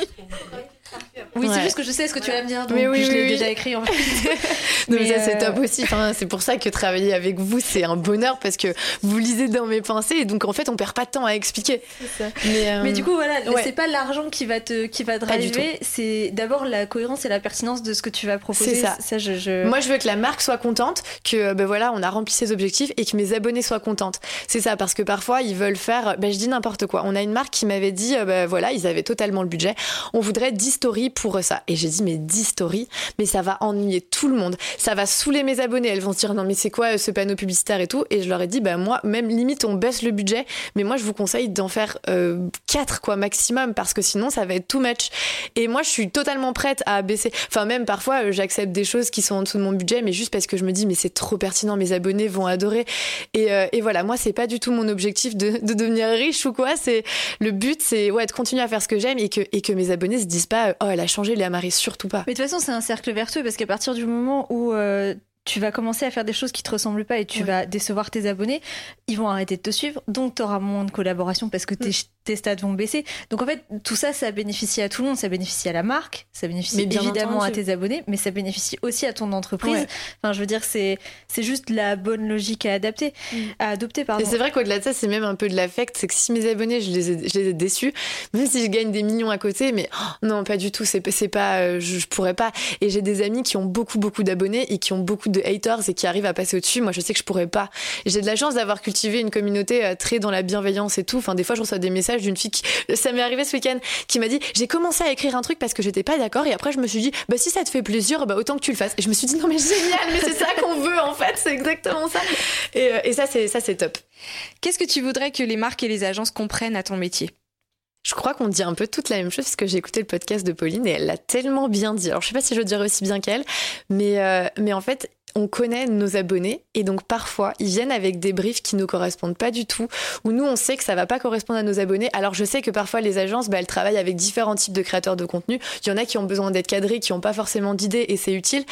oui, c'est juste que je sais ce que tu vas me dire, donc mais oui, je l'ai déjà écrit en fait. mais, ça, c'est top aussi. Enfin, c'est pour ça que travailler avec vous, c'est un bonheur parce que vous lisez dans mes pensées et donc en fait, on perd pas de temps à expliquer. Ça. Mais, euh, mais, du coup, voilà, c'est pas l'argent qui va te qui va driver, c'est d'abord la cohérence et la pertinence de ce que tu vas proposer. C'est ça. ça je, je... Moi, je veux que la marque soit contente, que ben voilà, on a rempli ses objectifs et que mes abonnés soient contentes. C'est ça, parce que parfois, ils veulent faire, ben je dis n'importe quoi. On a une marque qui m'avait dit, ben voilà, ils avaient totalement le budget. On voudrait 10 stories pour ça. Et j'ai dit, mais 10 stories, mais ça va ennuyer tout le monde. Ça va saouler mes abonnés. Elles vont se dire, non, mais c'est quoi ce panneau publicitaire et tout? Et je leur ai dit, bah, moi, même limite, on baisse le budget, mais moi, je vous conseille d'en faire euh, 4, quoi, maximum, parce que sinon, ça va être too much. Et moi, je suis totalement prête à baisser. Enfin, même parfois, euh, j'accepte des choses qui sont en dessous de mon budget, mais juste parce que je me dis, mais c'est trop pertinent, mes abonnés vont adorer. Et, euh, et voilà, moi, c'est pas du tout mon objectif de, de devenir riche ou quoi. C'est le but, c'est ouais, de continuer à faire ce que j'aime et que, et que mes abonnés se disent pas, oh, elle a changé, Léa Marie, surtout pas. Mais de toute façon, c'est un cercle vertueux parce qu'à partir du moment où euh, tu vas commencer à faire des choses qui te ressemblent pas et tu Ouais. vas décevoir tes abonnés, ils vont arrêter de te suivre, donc tu auras moins de collaboration parce que tes, tes stats vont baisser. Donc en fait, tout ça, ça bénéficie à tout le monde, ça bénéficie à la marque, ça bénéficie évidemment entendu. à tes abonnés, mais ça bénéficie aussi à ton entreprise. Ouais. Enfin, je veux dire, c'est c'est juste la bonne logique à adapter, Mm. à adopter, Et pardon. c'est vrai qu'au-delà de ça, c'est même un peu de l'affect. C'est que si mes abonnés, je les ai, je les ai déçus, même si je gagne des millions à côté, mais oh, non, pas du tout. C'est, c'est pas, euh, je, je pourrais pas. Et j'ai des amis qui ont beaucoup, beaucoup d'abonnés et qui ont beaucoup de haters et qui arrivent à passer au-dessus. Moi, je sais que je pourrais pas. Et j'ai de la chance d'avoir cultivé une communauté euh, très dans la bienveillance et tout. Enfin, des fois, je reçois des messages d'une fille qui, ça m'est arrivé ce week-end, qui m'a dit, j'ai commencé à écrire un truc parce que j'étais pas d'accord et après, je me suis dit, bah, si ça te fait plaisir, bah, autant que tu le fasses. Et je me suis dit, non, mais génial, mais c'est ça qu'on veut, en fait. C'est exactement ça. Et, euh, et ça, c'est, ça, c'est top. Qu'est-ce que tu voudrais que les marques et les agences comprennent à ton métier? Je crois qu'on dit un peu toute la même chose parce que j'ai écouté le podcast de Pauline et elle l'a tellement bien dit. Alors je sais pas si je le dirais aussi bien qu'elle, mais euh, mais en fait on connaît nos abonnés et donc parfois ils viennent avec des briefs qui nous correspondent pas du tout ou nous on sait que ça va pas correspondre à nos abonnés. Alors je sais que parfois les agences bah, elles travaillent avec différents types de créateurs de contenu. Il y en a qui ont besoin d'être cadrés, qui ont pas forcément d'idées et c'est utile.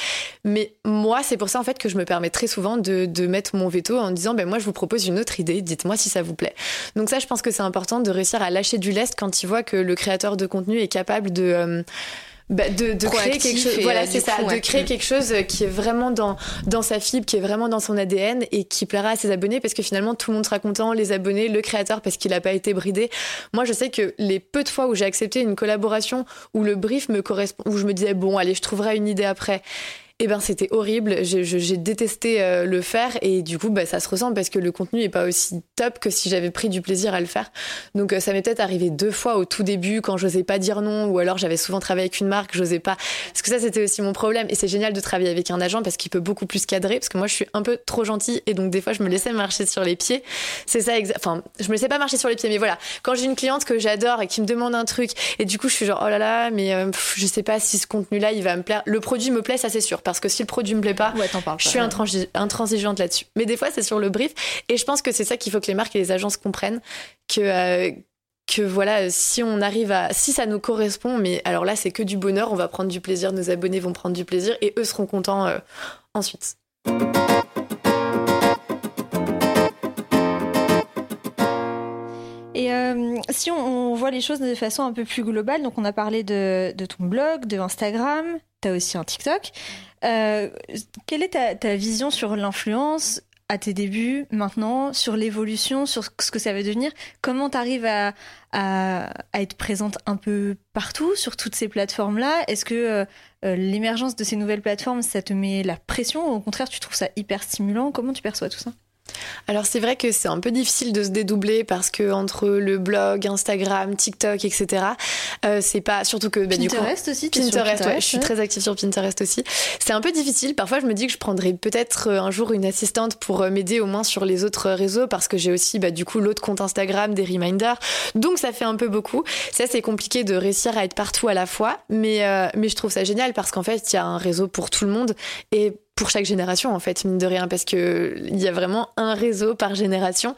Mais moi c'est pour ça en fait que je me permets très souvent de, mettre mon veto en disant ben moi je vous propose une autre idée, dites-moi si ça vous plaît. Donc ça je pense que c'est important de réussir à lâcher du lest quand il voit que le créateur de contenu est capable de euh, bah, de, de créer quelque chose voilà euh, c'est ça coup, de créer Mm. quelque chose qui est vraiment dans dans sa fibre qui est vraiment dans son ADN et qui plaira à ses abonnés parce que finalement tout le monde sera content les abonnés le créateur parce qu'il n'a pas été bridé. Moi je sais que les peu de fois où j'ai accepté une collaboration où le brief me correspond où je me disais bon allez je trouverai une idée après eh ben c'était horrible, j'ai détesté euh, le faire et du coup bah, ça se ressent parce que le contenu est pas aussi top que si j'avais pris du plaisir à le faire. Donc euh, ça m'est peut-être arrivé deux fois au tout début quand j'osais pas dire non ou alors j'avais souvent travaillé avec une marque, j'osais pas. Parce que ça c'était aussi mon problème et c'est génial de travailler avec un agent parce qu'il peut beaucoup plus cadrer parce que moi je suis un peu trop gentille et donc des fois je me laissais marcher sur les pieds. C'est ça enfin je me laissais pas marcher sur les pieds mais voilà, quand j'ai une cliente que j'adore et qui me demande un truc et du coup je suis genre oh là là mais euh, pff, je sais pas si ce contenu là il va me plaire. Le produit me plaît ça c'est sûr parce que si le produit me plaît pas Ouais, je suis intransi- intransigeante là-dessus. Mais des fois, c'est sur le brief. Et je pense que c'est ça qu'il faut que les marques et les agences comprennent. Que, euh, que voilà, si on arrive à. Si ça nous correspond, mais alors là, c'est que du bonheur, on va prendre du plaisir, nos abonnés vont prendre du plaisir et eux seront contents euh, ensuite. Et euh, si on, on voit les choses de façon un peu plus globale, donc on a parlé de, de ton blog, de Instagram, tu as aussi un TikTok. Euh, quelle est ta, ta vision sur l'influence à tes débuts, maintenant, sur l'évolution, sur ce que ça va devenir? Comment tu arrives à, à, à être présente un peu partout sur toutes ces plateformes-là? Est-ce que euh, euh, l'émergence de ces nouvelles plateformes, ça te met la pression ou au contraire, tu trouves ça hyper stimulant? Comment tu perçois tout ça? Alors c'est vrai que c'est un peu difficile de se dédoubler parce que entre le blog, Instagram, TikTok, etc. euh, c'est pas surtout que bah, du coup, Pinterest aussi sur Pinterest, ouais, je suis très active sur Pinterest aussi. C'est un peu difficile. Parfois, je me dis que je prendrais peut-être euh, un jour une assistante pour euh, m'aider au moins sur les autres réseaux parce que j'ai aussi, bah, du coup, l'autre compte Instagram, des reminders. Donc, ça fait un peu beaucoup. Ça, c'est compliqué de réussir à être partout à la fois. Mais, euh, mais je trouve ça génial parce qu'en fait, il y a un réseau pour tout le monde et pour chaque génération en fait mine de rien parce que il y a vraiment un réseau par génération.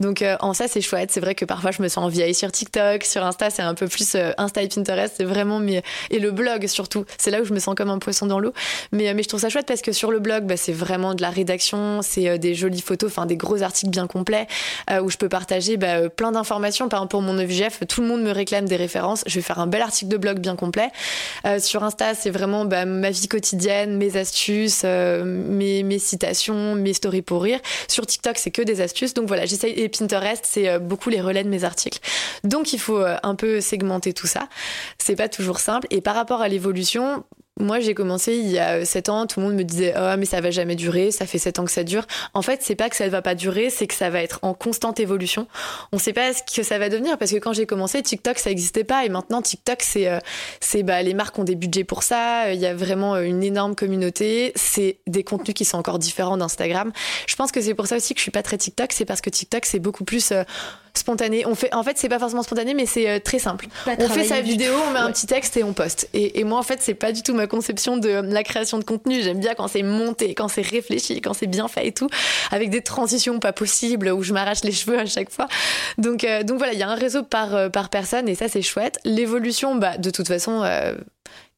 Donc euh, en ça c'est chouette. C'est vrai que parfois je me sens vieille sur TikTok sur Insta c'est un peu plus euh, Insta et Pinterest c'est vraiment mes et le blog surtout. C'est là où je me sens comme un poisson dans l'eau. Mais euh, mais je trouve ça chouette parce que sur le blog bah, c'est vraiment de la rédaction c'est euh, des jolies photos enfin des gros articles bien complets euh, où je peux partager bah, plein d'informations. Par exemple pour mon OVGF tout le monde me réclame des références. Je vais faire un bel article de blog bien complet. Sur Insta c'est vraiment bah, ma vie quotidienne mes astuces euh, mes, mes citations mes stories pour rire. Sur TikTok c'est que des astuces. Donc voilà j'essaye. Et Pinterest c'est euh, beaucoup les relais de mes articles. Donc il faut euh, un peu segmenter tout ça. C'est pas toujours simple. Et par rapport à l'évolution moi, j'ai commencé il y a 7 ans, tout le monde me disait "Oh, mais ça va jamais durer, ça fait 7 ans que ça dure." En fait, c'est pas que ça ne va pas durer, c'est que ça va être en constante évolution. On sait pas ce que ça va devenir parce que quand j'ai commencé, TikTok ça existait pas et maintenant TikTok c'est euh, c'est bah les marques ont des budgets pour ça, il y a vraiment euh, une énorme communauté, c'est des contenus qui sont encore différents d'Instagram. Je pense que c'est pour ça aussi que je suis pas très TikTok, c'est parce que TikTok c'est beaucoup plus euh, spontané. On fait, en fait, c'est pas forcément spontané, mais c'est euh, très simple. on fait sa vidéo, on met un petit texte et on poste. Et, et, moi, en fait, c'est pas du tout ma conception de la création de contenu. J'aime bien quand c'est monté, quand c'est réfléchi, quand c'est bien fait et tout, avec des transitions pas possibles où je m'arrache les cheveux à chaque fois. Donc, euh, donc voilà, il y a un réseau par, euh, par personne et ça, c'est chouette. L'évolution, bah, de toute façon,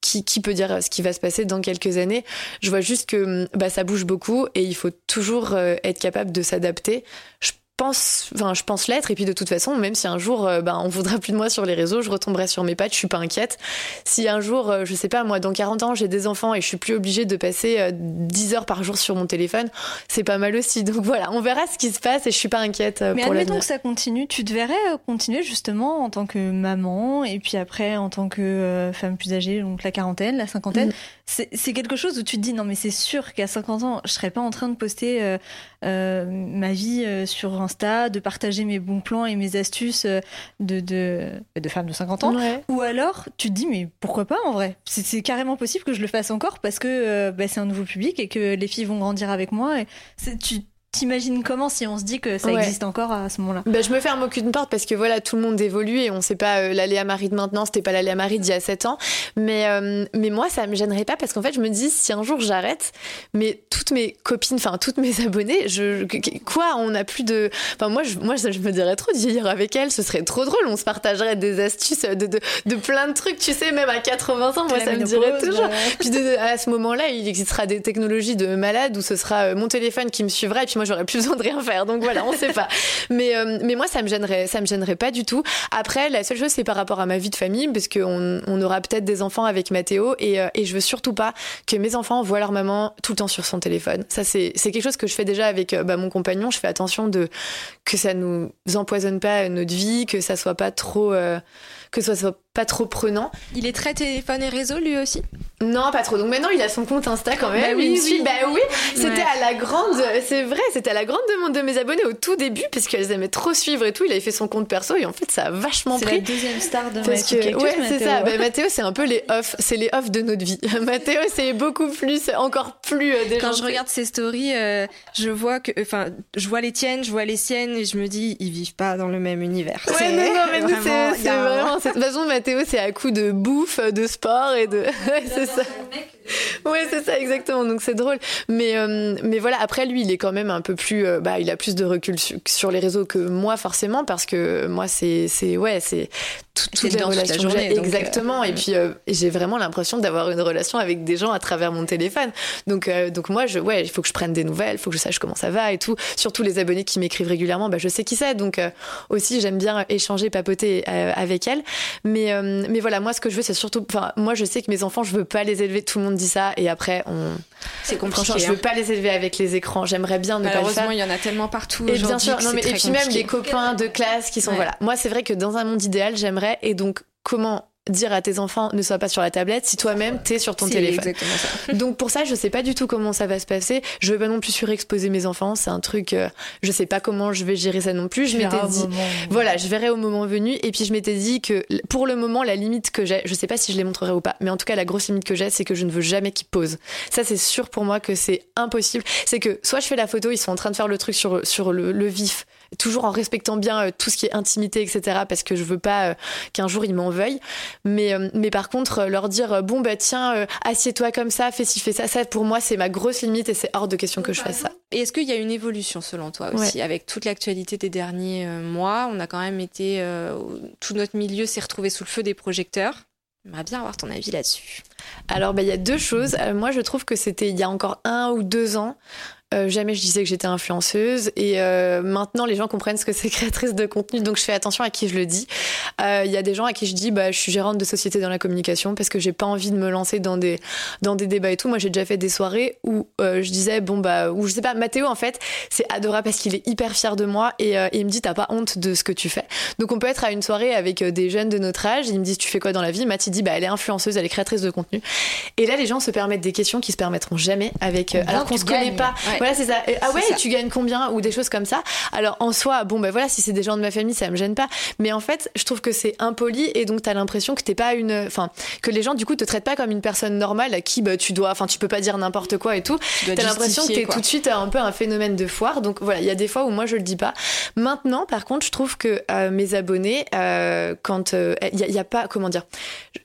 qui, qui, peut dire ce qui va se passer dans quelques années? Je vois juste que bah, ça bouge beaucoup et il faut toujours être capable de s'adapter. Je pense, enfin, je pense l'être. Et puis de toute façon, même si un jour, euh, ben, on voudra plus de moi sur les réseaux, je retomberai sur mes pattes. Je suis pas inquiète. Si un jour, euh, je sais pas, moi, dans 40 ans, j'ai des enfants et je suis plus obligée de passer 10 euh, heures par jour sur mon téléphone, c'est pas mal aussi. Donc voilà, on verra ce qui se passe et je suis pas inquiète Mais pour admettons que ça continue. Tu te verrais continuer justement en tant que maman et puis après en tant que femme plus âgée, donc la quarantaine, la cinquantaine. Mm. C'est quelque chose où tu te dis non mais c'est sûr qu'à 50 ans, je serais pas en train de poster ma vie sur un de partager mes bons plans et mes astuces euh, de, de, de femmes de 50 ans. Ou alors, tu te dis, mais pourquoi pas en vrai? C'est carrément possible que je le fasse encore parce que euh, bah, c'est un nouveau public et que les filles vont grandir avec moi. Et tu, T'imagines comment si on se dit que ça existe encore à ce moment-là bah, Je me ferme aucune porte parce que voilà, tout le monde évolue et on sait pas euh, la Léa Marie de maintenant, c'était pas la Léa Marie d'il y a 7 ans. Mais, euh, mais moi, ça me gênerait pas parce qu'en fait, je me dis, si un jour j'arrête, mais toutes mes copines, enfin, toutes mes abonnées, je, quoi, on n'a plus de. Enfin, moi, je, moi, je me dirais trop d'y avec elles, ce serait trop drôle. On se partagerait des astuces de, de, de plein de trucs, tu sais, même à 80 ans, moi, ça me dirait toujours. Puis à ce moment-là, il existera des technologies de malade où ce sera euh, mon téléphone qui me suivra et puis moi j'aurais plus besoin de rien faire. Donc voilà, on sait pas. Mais euh, mais moi ça me gênerait, ça me gênerait pas du tout. Après, la seule chose c'est par rapport à ma vie de famille, parce qu'on on aura peut-être des enfants avec Mathéo et, euh, et je veux surtout pas que mes enfants voient leur maman tout le temps sur son téléphone. Ça c'est c'est quelque chose que je fais déjà avec euh, bah, mon compagnon. Je fais attention de que ça nous empoisonne pas notre vie, que ça soit pas trop que ça soit pas trop prenant. Il est très téléphone et réseau lui aussi? Non, pas trop. Donc maintenant il a son compte Insta quand même. Bah oui, oui. Bah oui, c'était à la grande, c'est vrai, c'était à la grande demande de mes abonnés au tout début parce qu'elles aimaient trop suivre et tout. Il avait fait son compte perso et en fait ça a vachement pris. C'est la deuxième star de parce que, Ouais, c'est ça. Bah, Mathéo c'est un peu les off, c'est les off de notre vie. Mathéo c'est beaucoup plus, encore plus. Euh, Quand je regarde ses stories, euh, je vois que, enfin, je vois les tiennes, je vois les siennes et je me dis ils vivent pas dans le même univers. Ouais, non, non, mais c'est vraiment. De toute façon, Mathéo c'est à coup de bouffe, de sport et de. c'est ça. Ouais, c'est ça, exactement. Donc c'est drôle. Mais, euh, mais voilà, après, lui, il est quand même un peu plus. Euh, bah, il a plus de recul sur, les réseaux que moi, forcément, parce que moi, c'est. Ouais, c'est toutes les relations journée, exactement. et puis euh, j'ai vraiment l'impression d'avoir une relation avec des gens à travers mon téléphone. Donc euh, donc moi je ouais, il faut que je prenne des nouvelles, il faut que je sache comment ça va et tout. Surtout les abonnés qui m'écrivent régulièrement, bah je sais qui c'est. Donc euh, aussi j'aime bien échanger, papoter avec elles. Mais mais voilà, moi ce que je veux c'est surtout enfin moi je sais que mes enfants, je veux pas les élever, tout le monde dit ça et après on c'est compliqué. Je veux hein. pas les élever avec les écrans, j'aimerais bien ne pas le faire. il y en a tellement partout Et bien sûr, non mais et puis même les copains de classe qui sont voilà. Moi c'est vrai que dans un monde idéal, j'aimerais et donc, comment dire à tes enfants ne sois pas sur la tablette si toi-même t'es sur ton téléphone. Exactement ça. Donc pour ça, je sais pas du tout comment ça va se passer. Je veux pas non plus surexposer mes enfants. C'est un truc, euh, je sais pas comment je vais gérer ça non plus. Je m'étais dit, voilà, je verrai au moment venu. Et puis je m'étais dit que pour le moment, la limite que j'ai, je sais pas si je les montrerai ou pas, mais en tout cas la grosse limite que j'ai, c'est que je ne veux jamais qu'ils posent. Ça c'est sûr pour moi que c'est impossible. C'est que soit je fais la photo, ils sont en train de faire le truc sur sur le, le vif toujours en respectant bien euh, tout ce qui est intimité, etc. Parce que je veux pas euh, qu'un jour ils m'en veuillent. Mais, euh, mais par contre, leur dire bon bah tiens, assieds-toi comme ça, fais ci, fais ça, ça pour moi c'est ma grosse limite et c'est hors de question que je fasse ça. Et est-ce qu'il y a une évolution selon toi aussi avec toute l'actualité des derniers mois? On a quand même été tout notre milieu s'est retrouvé sous le feu des projecteurs. J'aimerais bien avoir ton avis là-dessus. Alors, bah, il y a deux choses. moi, je trouve que c'était il y a encore un ou deux ans Euh, jamais je disais que j'étais influenceuse et euh, maintenant les gens comprennent ce que c'est créatrice de contenu donc je fais attention à qui je le dis. Euh, il y a des gens à qui je dis bah je suis gérante de société dans la communication parce que j'ai pas envie de me lancer dans des dans des débats et tout. Moi j'ai déjà fait des soirées où je disais bon bah ou je sais pas Mathéo en fait c'est adorable parce qu'il est hyper fier de moi et, et il me dit t'as pas honte de ce que tu fais? Donc on peut être à une soirée avec des jeunes de notre âge, ils me disent tu fais quoi dans la vie? Math dit bah elle est influenceuse, elle est créatrice de contenu. Et là les gens se permettent des questions qui se permettront jamais avec alors qu'on se connaît pas. Voilà, c'est ça. ah ouais, tu gagnes combien ou des choses comme ça? Alors en soi, bon ben voilà, si c'est des gens de ma famille, ça me gêne pas. Mais en fait, je trouve que c'est impoli et donc t'as l'impression que t'es pas une, enfin que les gens du coup te traitent pas comme une personne normale à qui bah, tu dois, enfin tu peux pas dire n'importe quoi et tout. T'as l'impression que t'es tout de suite un peu un phénomène de foire. Donc voilà, il y a des fois où moi je le dis pas. Maintenant, par contre, je trouve que euh, mes abonnés, euh, quand il euh, y, a pas, comment dire,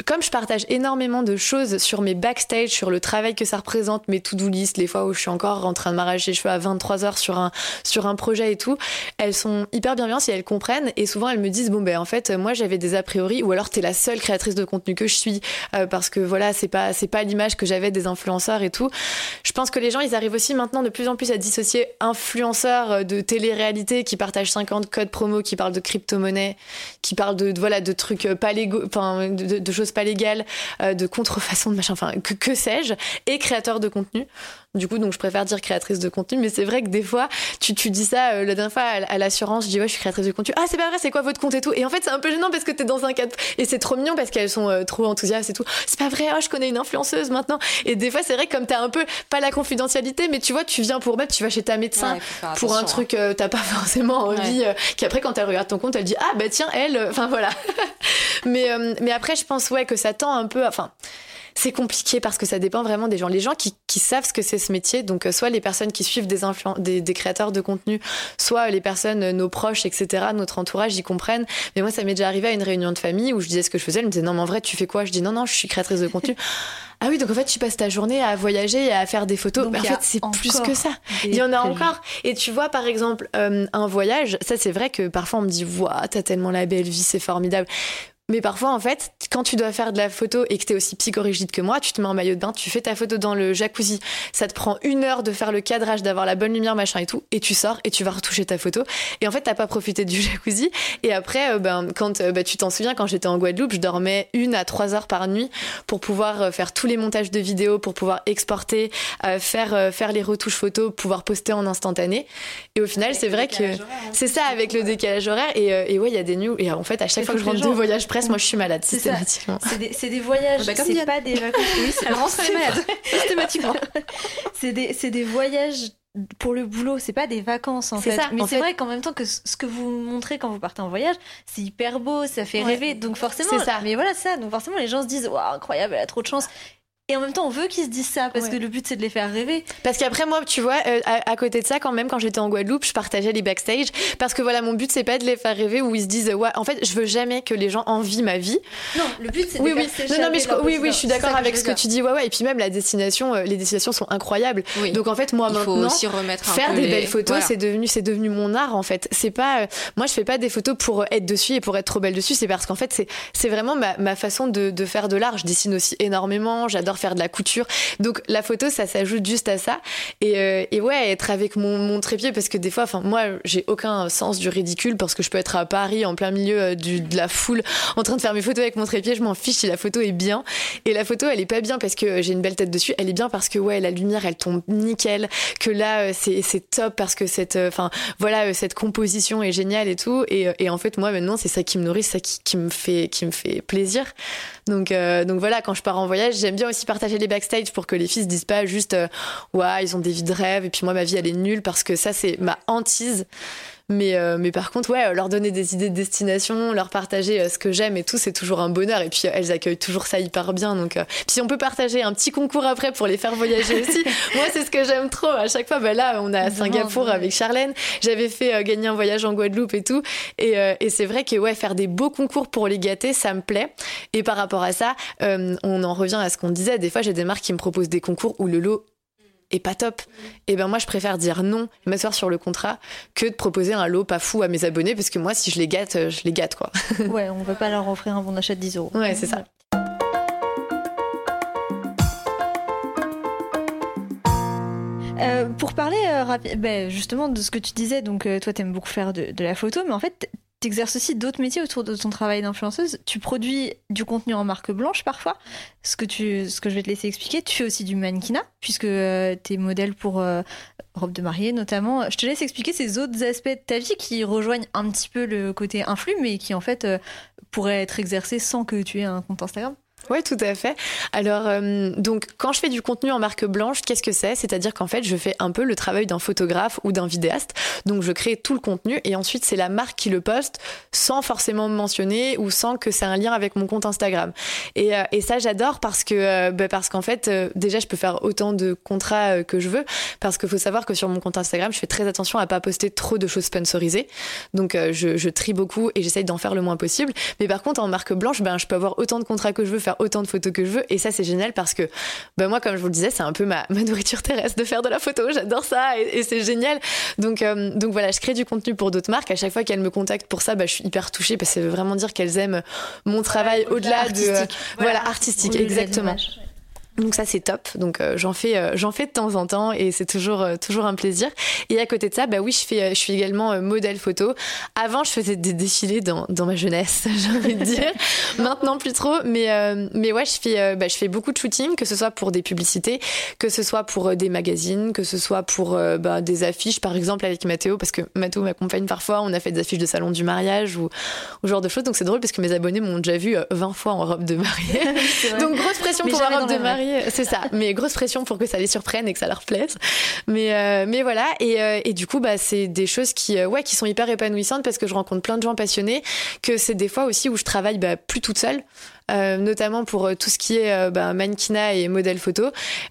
comme je partage énormément de choses sur mes backstage, sur le travail que ça représente, mes to-do list, les fois où je suis encore en train de m'arracher les cheveux à 23 heures sur un, sur un projet et tout, elles sont hyper bienveillantes et elles comprennent. Et souvent, elles me disent, bon, ben, en fait, moi, j'avais des a priori, ou alors t'es la seule créatrice de contenu que je suis, euh, parce que voilà, c'est pas, c'est pas l'image que j'avais des influenceurs et tout. Je pense que les gens, ils arrivent aussi maintenant de plus en plus à dissocier influenceurs euh, de télé-réalité qui partagent 50 codes promo, qui parlent de crypto-monnaie, qui parlent de, voilà, de trucs pas légaux, enfin, de, choses pas légales, euh, de contrefaçon de machin, enfin, que, que sais-je, et créateurs de contenu. Du coup, donc je préfère dire créatrice de contenu, mais c'est vrai que des fois, tu, tu dis ça euh, la dernière fois à, l'assurance, je dis ouais, je suis créatrice de contenu. Ah, c'est pas vrai, c'est quoi votre compte et tout? Et en fait, c'est un peu gênant parce que t'es dans un cadre et c'est trop mignon parce qu'elles sont euh, trop enthousiastes et tout. C'est pas vrai, oh, je connais une influenceuse maintenant. Et des fois, c'est vrai comme t'as un peu pas la confidentialité, mais tu vois, tu viens pour mettre, tu vas chez ta médecin pour un truc, euh, t'as pas forcément envie. qu'après, quand elle regarde ton compte, elle dit ah bah tiens elle. Enfin voilà. mais mais après, je pense ouais que ça tend un peu. Enfin c'est compliqué parce que ça dépend vraiment des gens. Les gens qui, qui savent ce que c'est ce métier, donc euh, soit les personnes qui suivent des, des, des, créateurs de contenu, soit les personnes, euh, nos proches, etc., notre entourage, y comprennent. Mais moi, ça m'est déjà arrivé à une réunion de famille où je disais ce que je faisais. Elle me disait non, mais en vrai, tu fais quoi? Je dis non, non, je suis créatrice de contenu. Ah oui, donc en fait, tu passes ta journée à voyager et à faire des photos. mais en fait, c'est plus que ça. Il y en a encore. Et tu vois, par exemple, euh, un voyage, ça, c'est vrai que parfois on me dit, waouh, t'as tellement la belle vie, c'est formidable. Mais parfois, en fait, quand tu dois faire de la photo et que t'es aussi psychorigide que moi, tu te mets en maillot de bain, tu fais ta photo dans le jacuzzi. Ça te prend une heure de faire le cadrage, d'avoir la bonne lumière, machin et tout. Et tu sors et tu vas retoucher ta photo. Et en fait, t'as pas profité du jacuzzi. Et après, euh, ben, quand euh, ben, tu t'en souviens, quand j'étais en Guadeloupe, je dormais une à trois heures par nuit pour pouvoir euh, faire tous les montages de vidéos, pour pouvoir exporter, faire, faire les retouches photos, pouvoir poster en instantané. Et au final, c'est vrai que hein. c'est ça avec le décalage horaire. Et, et ouais, il y a des news. Et en fait, à chaque fois que je rentre de voyage moi je suis malade systématiquement. C'est des, des, voyages, ah bah, c'est pas des vacances. Oui, Elle rentre malade systématiquement. c'est des, des voyages pour le boulot, c'est pas des vacances en fait. Ça, mais c'est vrai qu'en même temps que ce que vous montrez quand vous partez en voyage, c'est hyper beau, ça fait rêver. Donc forcément, c'est ça. Mais voilà ça. Donc forcément, les gens se disent, waouh, incroyable, elle a trop de chance. Et en même temps, on veut qu'ils se disent ça parce que le but c'est de les faire rêver. Parce qu'après moi, tu vois, euh, à, côté de ça, quand même, quand j'étais en Guadeloupe, je partageais les backstage parce que voilà, mon but c'est pas de les faire rêver où ils se disent ouais, en fait, je veux jamais que les gens envient ma vie. Non, le but c'est de oui, oui. Non, non, mais je, oui, oui, je suis d'accord avec ce que tu dis. Ouais, ouais. Et puis même la destination, euh, les destinations sont incroyables. Donc en fait, moi Il maintenant, aussi remettre faire des belles photos, c'est devenu, c'est devenu mon art en fait. C'est pas, euh, moi je fais pas des photos pour être dessus et pour être trop belle dessus. C'est parce qu'en fait, c'est, c'est vraiment ma, ma façon de, de faire de l'art. Je dessine aussi énormément. J'adore faire de la couture. Donc la photo, ça s'ajoute juste à ça. Et, euh, et ouais, être avec mon, mon, trépied, parce que des fois, moi, j'ai aucun sens du ridicule parce que je peux être à Paris en plein milieu euh, du, de la foule en train de faire mes photos avec mon trépied. Je m'en fiche si la photo est bien. Et la photo, elle est pas bien parce que j'ai une belle tête dessus. Elle est bien parce que ouais, la lumière, elle tombe nickel. Que là, euh, c'est top parce que cette, enfin voilà, cette composition est géniale et tout. Et, et en fait, moi maintenant, c'est ça qui me nourrit, ça qui, qui me fait, qui me fait plaisir. Donc, donc voilà, quand je pars en voyage, j'aime bien aussi partager les backstage pour que les filles se disent pas juste euh, ouais ils ont des vies de rêve et puis moi ma vie elle est nulle parce que ça c'est ma hantise mais, euh, mais par contre, ouais, leur donner des idées de destination, leur partager euh, ce que j'aime et tout, c'est toujours un bonheur. Et puis, elles accueillent toujours ça hyper bien. Donc, puis si on peut partager un petit concours après pour les faire voyager aussi, moi, c'est ce que j'aime trop. À chaque fois, bah, là, on a à Singapour avec Charlène. J'avais fait gagner un voyage en Guadeloupe et tout. Et, et c'est vrai que, ouais, faire des beaux concours pour les gâter, ça me plaît. Et par rapport à ça, on en revient à ce qu'on disait. Des fois, j'ai des marques qui me proposent des concours où le lot et pas top. Et ben moi je préfère dire non et m'asseoir sur le contrat que de proposer un lot pas fou à mes abonnés parce que moi si je les gâte, euh, je les gâte quoi. ouais, on veut pas leur offrir un bon achat de 10 euros. Ouais, c'est ça. pour parler ben, justement de ce que tu disais, donc toi tu aimes beaucoup faire de, de, la photo, mais en fait tu exerces aussi d'autres métiers autour de ton travail d'influenceuse. Tu produis du contenu en marque blanche parfois, ce que, tu, ce que je vais te laisser expliquer. Tu fais aussi du mannequinat, puisque euh, tu es modèle pour euh, robe de mariée notamment. Je te laisse expliquer ces autres aspects de ta vie qui rejoignent un petit peu le côté influx, mais qui en fait euh, pourraient être exercés sans que tu aies un compte Instagram. Oui, tout à fait. Alors, euh, donc, quand je fais du contenu en marque blanche, qu'est-ce que c'est? C'est-à-dire qu'en fait, je fais un peu le travail d'un photographe ou d'un vidéaste. Donc, je crée tout le contenu et ensuite, c'est la marque qui le poste sans forcément me mentionner ou sans que c'est un lien avec mon compte Instagram. Et, euh, ça, j'adore parce que, euh, bah, parce qu'en fait, déjà, je peux faire autant de contrats que je veux. Parce qu'il faut savoir que sur mon compte Instagram, je fais très attention à pas poster trop de choses sponsorisées. Donc, je, je, trie beaucoup et j'essaye d'en faire le moins possible. Mais par contre, en marque blanche, ben, je peux avoir autant de contrats que je veux, faire autant de photos que je veux. Et ça, c'est génial parce que bah, moi, comme je vous le disais, c'est un peu ma, ma, nourriture terrestre de faire de la photo. J'adore ça et, c'est génial. Donc, euh, donc voilà, je crée du contenu pour d'autres marques. À chaque fois qu'elles me contactent pour ça, bah, je suis hyper touchée parce que ça veut vraiment dire qu'elles aiment mon travail au-delà de. Euh, voilà, artistique, exactement. Donc ça c'est top. Donc euh, j'en fais euh, j'en fais de temps en temps et c'est toujours euh, toujours un plaisir. Et à côté de ça, bah oui, je fais je suis également modèle photo. Avant, je faisais des défilés dans, dans ma jeunesse, j'ai envie de dire. Maintenant plus trop, mais mais ouais, je fais bah, je fais beaucoup de shooting, que ce soit pour des publicités, que ce soit pour des magazines, que ce soit pour bah, des affiches par exemple avec Mathéo parce que Mathéo m'accompagne parfois, on a fait des affiches de salon du mariage ou ou genre de choses. Donc c'est drôle parce que mes abonnés m'ont déjà vu 20 fois en robe de mariée. Donc grosse pression pour ma robe de mariée c'est ça. Mais grosse pression pour que ça les surprenne et que ça leur plaise. Mais, euh, mais voilà. Et, euh, et, du coup, bah, c'est des choses qui, euh, ouais, qui sont hyper épanouissantes parce que je rencontre plein de gens passionnés, que c'est des fois aussi où je travaille bah, plus toute seule. Euh, notamment pour euh, tout ce qui est euh, bah, mannequinat et modèle photo.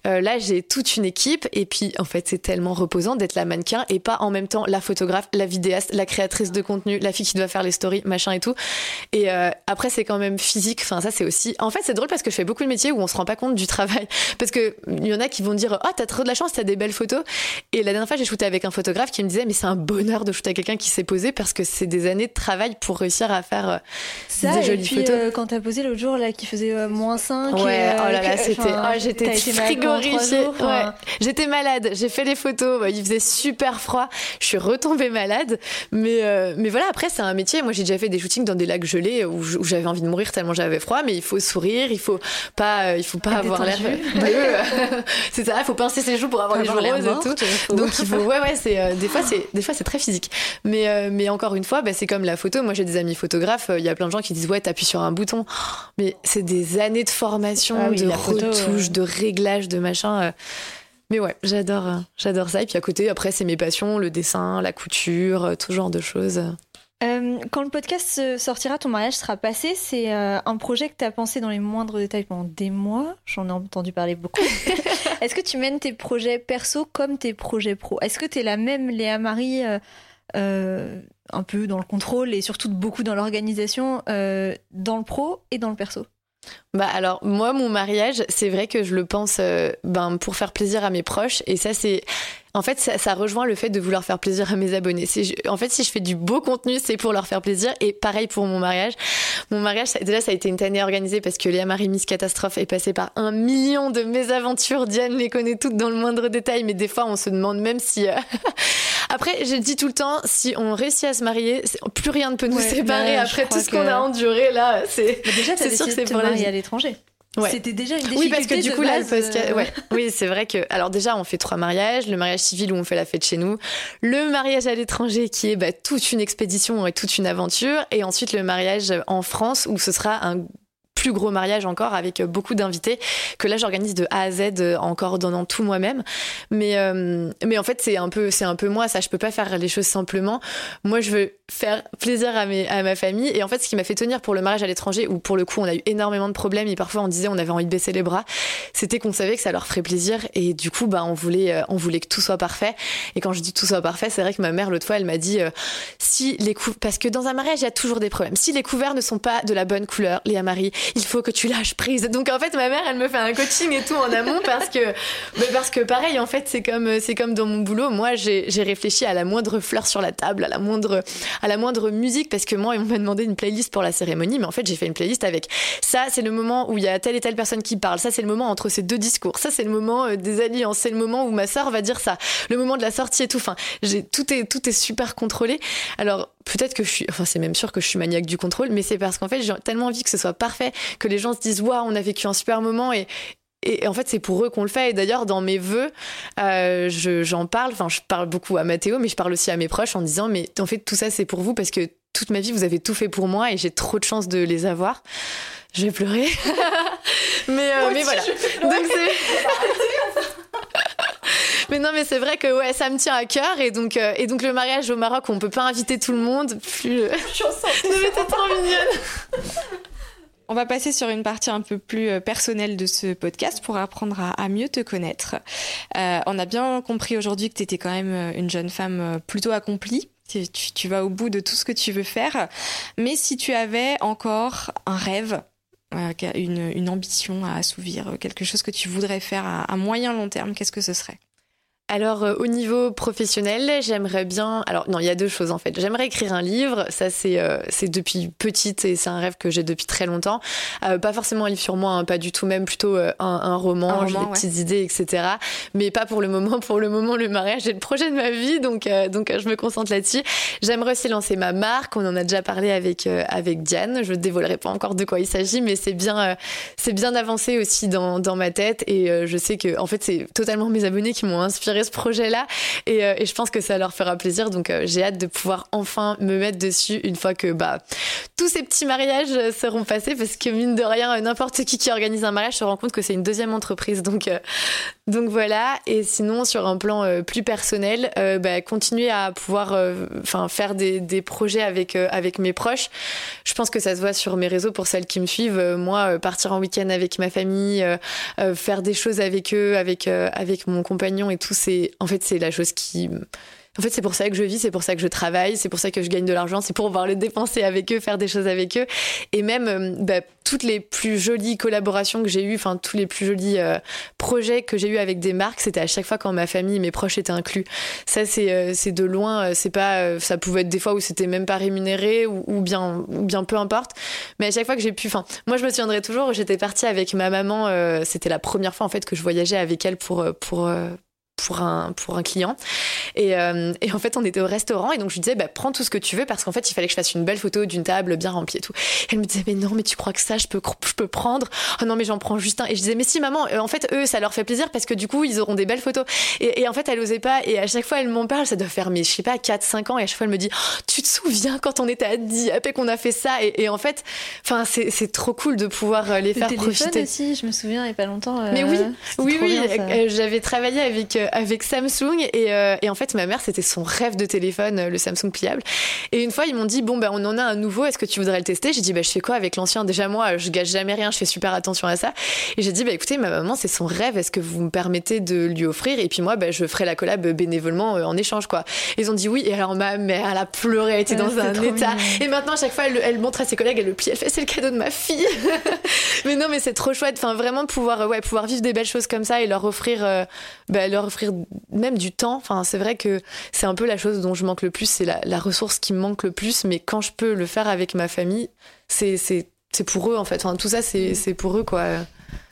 là, j'ai toute une équipe et puis en fait, c'est tellement reposant d'être la mannequin et pas en même temps la photographe, la vidéaste, la créatrice de contenu, la fille qui doit faire les stories, machin et tout. Et après, c'est quand même physique. Enfin, ça, c'est aussi. En fait, c'est drôle parce que je fais beaucoup de métiers où on se rend pas compte du travail. Parce que il y en a qui vont dire, oh, t'as trop de la chance, t'as des belles photos. Et la dernière fois, j'ai shooté avec un photographe qui me disait, mais c'est un bonheur de shooter avec quelqu'un qui s'est posé parce que c'est des années de travail pour réussir à faire ça, des jolies et puis, photos. quand t'as posé l'autre jour là, qui faisait euh, moins 5. Ouais, oh là là, c'était. Oh, j'étais frigorifiée. Ouais. J'étais malade. J'ai fait les photos. Il faisait super froid. Je suis retombée malade. Mais, euh, mais voilà, après, c'est un métier. Moi, j'ai déjà fait des shootings dans des lacs gelés où, j'avais envie de mourir tellement j'avais froid. Mais il faut sourire. Il faut pas, euh, il faut pas avoir l'air bleu. c'est ça. Il faut pincer ses joues pour avoir les joues roses et tout. Donc, il faut. Ouais, ouais, c'est, des fois, c'est, des fois, c'est très physique. Mais, mais encore une fois, bah, c'est comme la photo. Moi, j'ai des amis photographes. Il y a plein de gens qui disent, ouais, t'appuies sur un bouton. Mais c'est des années de formation, ah de retouche, de réglage, de machin. Euh. Mais ouais, j'adore, euh, j'adore ça. Et puis à côté, après, c'est mes passions, le dessin, la couture, euh, tout genre de choses. quand le podcast sortira, ton mariage sera passé. C'est un projet que tu as pensé dans les moindres détails pendant des mois. J'en ai entendu parler beaucoup. Est-ce que tu mènes tes projets perso comme tes projets pro? Est-ce que tu es la même Léa Marie un peu dans le contrôle et surtout beaucoup dans l'organisation, dans le pro et dans le perso bah alors moi mon mariage c'est vrai que je le pense euh, ben pour faire plaisir à mes proches et ça c'est en fait, ça, rejoint le fait de vouloir faire plaisir à mes abonnés. En fait, si je fais du beau contenu, c'est pour leur faire plaisir. Et pareil pour mon mariage. Mon mariage, déjà, ça a été une année organisée parce que Léa Marie Miss Catastrophe est passée par un million de mésaventures. Diane les connaît toutes dans le moindre détail, mais des fois, on se demande même si. Euh, après, je dis tout le temps, si on réussit à se marier, plus rien ne peut nous séparer. Après tout ce qu'on a enduré là, c'est. Déjà, c'est sûr que c'est pour la vie à l'étranger. C'était déjà une difficulté. Oui, parce que du coup, là, le euh, ouais. oui, c'est vrai que. Alors, déjà, on fait trois mariages. Le mariage civil où on fait la fête chez nous. Le mariage à l'étranger qui est bah, toute une expédition et toute une aventure. Et ensuite, le mariage en France où ce sera un plus gros mariage encore avec euh, beaucoup d'invités que là j'organise de A à Z euh, en coordonnant tout moi-même. Mais euh, mais en fait c'est un peu c'est un peu moi ça je peux pas faire les choses simplement. Moi je veux faire plaisir à mes à ma famille et en fait ce qui m'a fait tenir pour le mariage à l'étranger où pour le coup on a eu énormément de problèmes et parfois on disait on avait envie de baisser les bras, c'était qu'on savait que ça leur ferait plaisir et du coup bah on voulait on voulait que tout soit parfait et quand je dis tout soit parfait, c'est vrai que ma mère l'autre fois elle m'a dit si les coups parce que dans un mariage il y a toujours des problèmes. Si les couverts ne sont pas de la bonne couleur, Léa Marie, il faut que tu lâches prise. Donc en fait, ma mère, elle me fait un coaching et tout en amont parce que, bah, parce que pareil, en fait, c'est comme, c'est comme dans mon boulot. Moi, j'ai réfléchi à la moindre fleur sur la table, à la moindre, à la moindre musique parce que moi, on m'a demandé une playlist pour la cérémonie, mais en fait, j'ai fait une playlist avec ça, c'est le moment où il y a telle et telle personne qui parle. Ça, c'est le moment entre ces deux discours. Ça, c'est le moment euh, des alliances. C'est le moment où ma sœur va dire ça. Le moment de la sortie et tout. Enfin, j'ai tout est tout est super contrôlé. Alors peut-être que je suis, enfin c'est même sûr que je suis maniaque du contrôle, mais c'est parce qu'en fait j'ai tellement envie que ce soit parfait, que les gens se disent waouh on a vécu un super moment et et en fait, c'est pour eux qu'on le fait. Et d'ailleurs, dans mes vœux, euh, j'en parle. Enfin, je parle beaucoup à Mathéo, mais je parle aussi à mes proches en disant, mais en fait, tout ça, c'est pour vous parce que toute ma vie, vous avez tout fait pour moi et j'ai trop de chance de les avoir. Je vais pleurer. mais, euh, mais voilà. Donc c'est. mais non, mais c'est vrai que ouais, ça me tient à cœur et donc euh, et donc le mariage au Maroc, on peut pas inviter tout le monde. Plus. Je suis trop mignonne. On va passer sur une partie un peu plus euh, personnelle de ce podcast pour apprendre à, mieux te connaître. Euh, on a bien compris aujourd'hui que tu étais quand même euh, une jeune femme plutôt accomplie. Tu, tu, vas au bout de tout ce que tu veux faire. Mais si tu avais encore un rêve, une, une, ambition à assouvir, quelque chose que tu voudrais faire à, à moyen long terme, qu'est-ce que ce serait? Alors euh, au niveau professionnel, j'aimerais bien. Alors non, il y a deux choses en fait. J'aimerais écrire un livre. Ça c'est euh, c'est depuis petite et c'est un rêve que j'ai depuis très longtemps. Euh, pas forcément un livre sur moi, hein, pas du tout, même plutôt un, un, roman, des petites idées, etc. Mais pas pour le moment. Pour le moment, le mariage est le projet de ma vie, donc donc je me concentre là-dessus. J'aimerais aussi lancer ma marque. On en a déjà parlé avec avec Diane. Je ne dévoilerai pas encore de quoi il s'agit, mais c'est bien c'est bien avancé aussi dans dans ma tête et je sais que en fait c'est totalement mes abonnés qui m'ont inspiré ce projet-là et, euh, et, je pense que ça leur fera plaisir. Donc euh, j'ai hâte de pouvoir enfin me mettre dessus une fois que bah tous ces petits mariages seront passés parce que mine de rien n'importe qui qui organise un mariage se rend compte que c'est une deuxième entreprise. Donc euh, donc voilà. Et sinon sur un plan plus personnel, bah, continuer à pouvoir enfin faire des, des, projets avec avec mes proches. Je pense que ça se voit sur mes réseaux pour celles qui me suivent. moi partir en week-end avec ma famille, faire des choses avec eux, avec avec mon compagnon et tout, c'est en fait c'est la chose qui en fait, c'est pour ça que je vis, c'est pour ça que je travaille, c'est pour ça que je gagne de l'argent, c'est pour pouvoir le dépenser avec eux, faire des choses avec eux. Et même euh, bah, toutes les plus jolies collaborations que j'ai eues, enfin tous les plus jolis euh, projets que j'ai eu avec des marques, c'était à chaque fois quand ma famille, mes proches étaient inclus. Ça, c'est euh, de loin, c'est pas, ça pouvait être des fois où c'était même pas rémunéré ou, bien bien peu importe. Mais à chaque fois que j'ai pu, enfin moi je me souviendrai toujours, j'étais partie avec ma maman, c'était la première fois en fait que je voyageais avec elle pour pour pour un, pour un client. Et, euh, et, en fait, on était au restaurant et donc je lui disais, bah, prends tout ce que tu veux parce qu'en fait, il fallait que je fasse une belle photo d'une table bien remplie et tout. elle me disait, mais non, mais tu crois que ça, je peux, je peux prendre? Oh non, mais j'en prends juste un. Et je disais, mais si, maman, euh, en fait, eux, ça leur fait plaisir parce que du coup, ils auront des belles photos. Et, et en fait, elle osait pas. Et à chaque fois, elle m'en parle, ça doit faire, mais je sais pas, 4, 5 ans. Et à chaque fois, elle me dit, oh, tu te souviens quand on était à Dieppe et qu'on a fait ça? Et, et, en fait, enfin, c'est trop cool de pouvoir euh, les faire profiter. aussi, je me souviens, il y a pas longtemps. mais oui, oui, oui. J'avais travaillé avec, avec Samsung. Euh, et, en fait ma mère c'était son rêve de téléphone euh, le Samsung pliable. Et une fois ils m'ont dit bon ben on en a un nouveau est-ce que tu voudrais le tester? J'ai dit bah je fais quoi avec l'ancien? Déjà moi je gâche jamais rien je fais super attention à ça. Et j'ai dit bah écoutez ma maman c'est son rêve est-ce que vous me permettez de lui offrir? Et puis moi bah, je ferai la collab bénévolement euh, en échange quoi. Ils ont dit oui. Et alors ma mère elle a pleuré elle était dans un état. et maintenant à chaque fois elle, montre à ses collègues elle le plie elle fait c'est le cadeau de ma fille. Mais non mais c'est trop chouette. Enfin vraiment pouvoir ouais pouvoir vivre des belles choses comme ça et leur offrir bah, leur offrir même du temps. Enfin, c'est vrai que c'est un peu la chose dont je manque le plus, c'est la, ressource qui me manque le plus. Mais quand je peux le faire avec ma famille, c'est pour eux en fait. Enfin, tout ça, c'est pour eux quoi.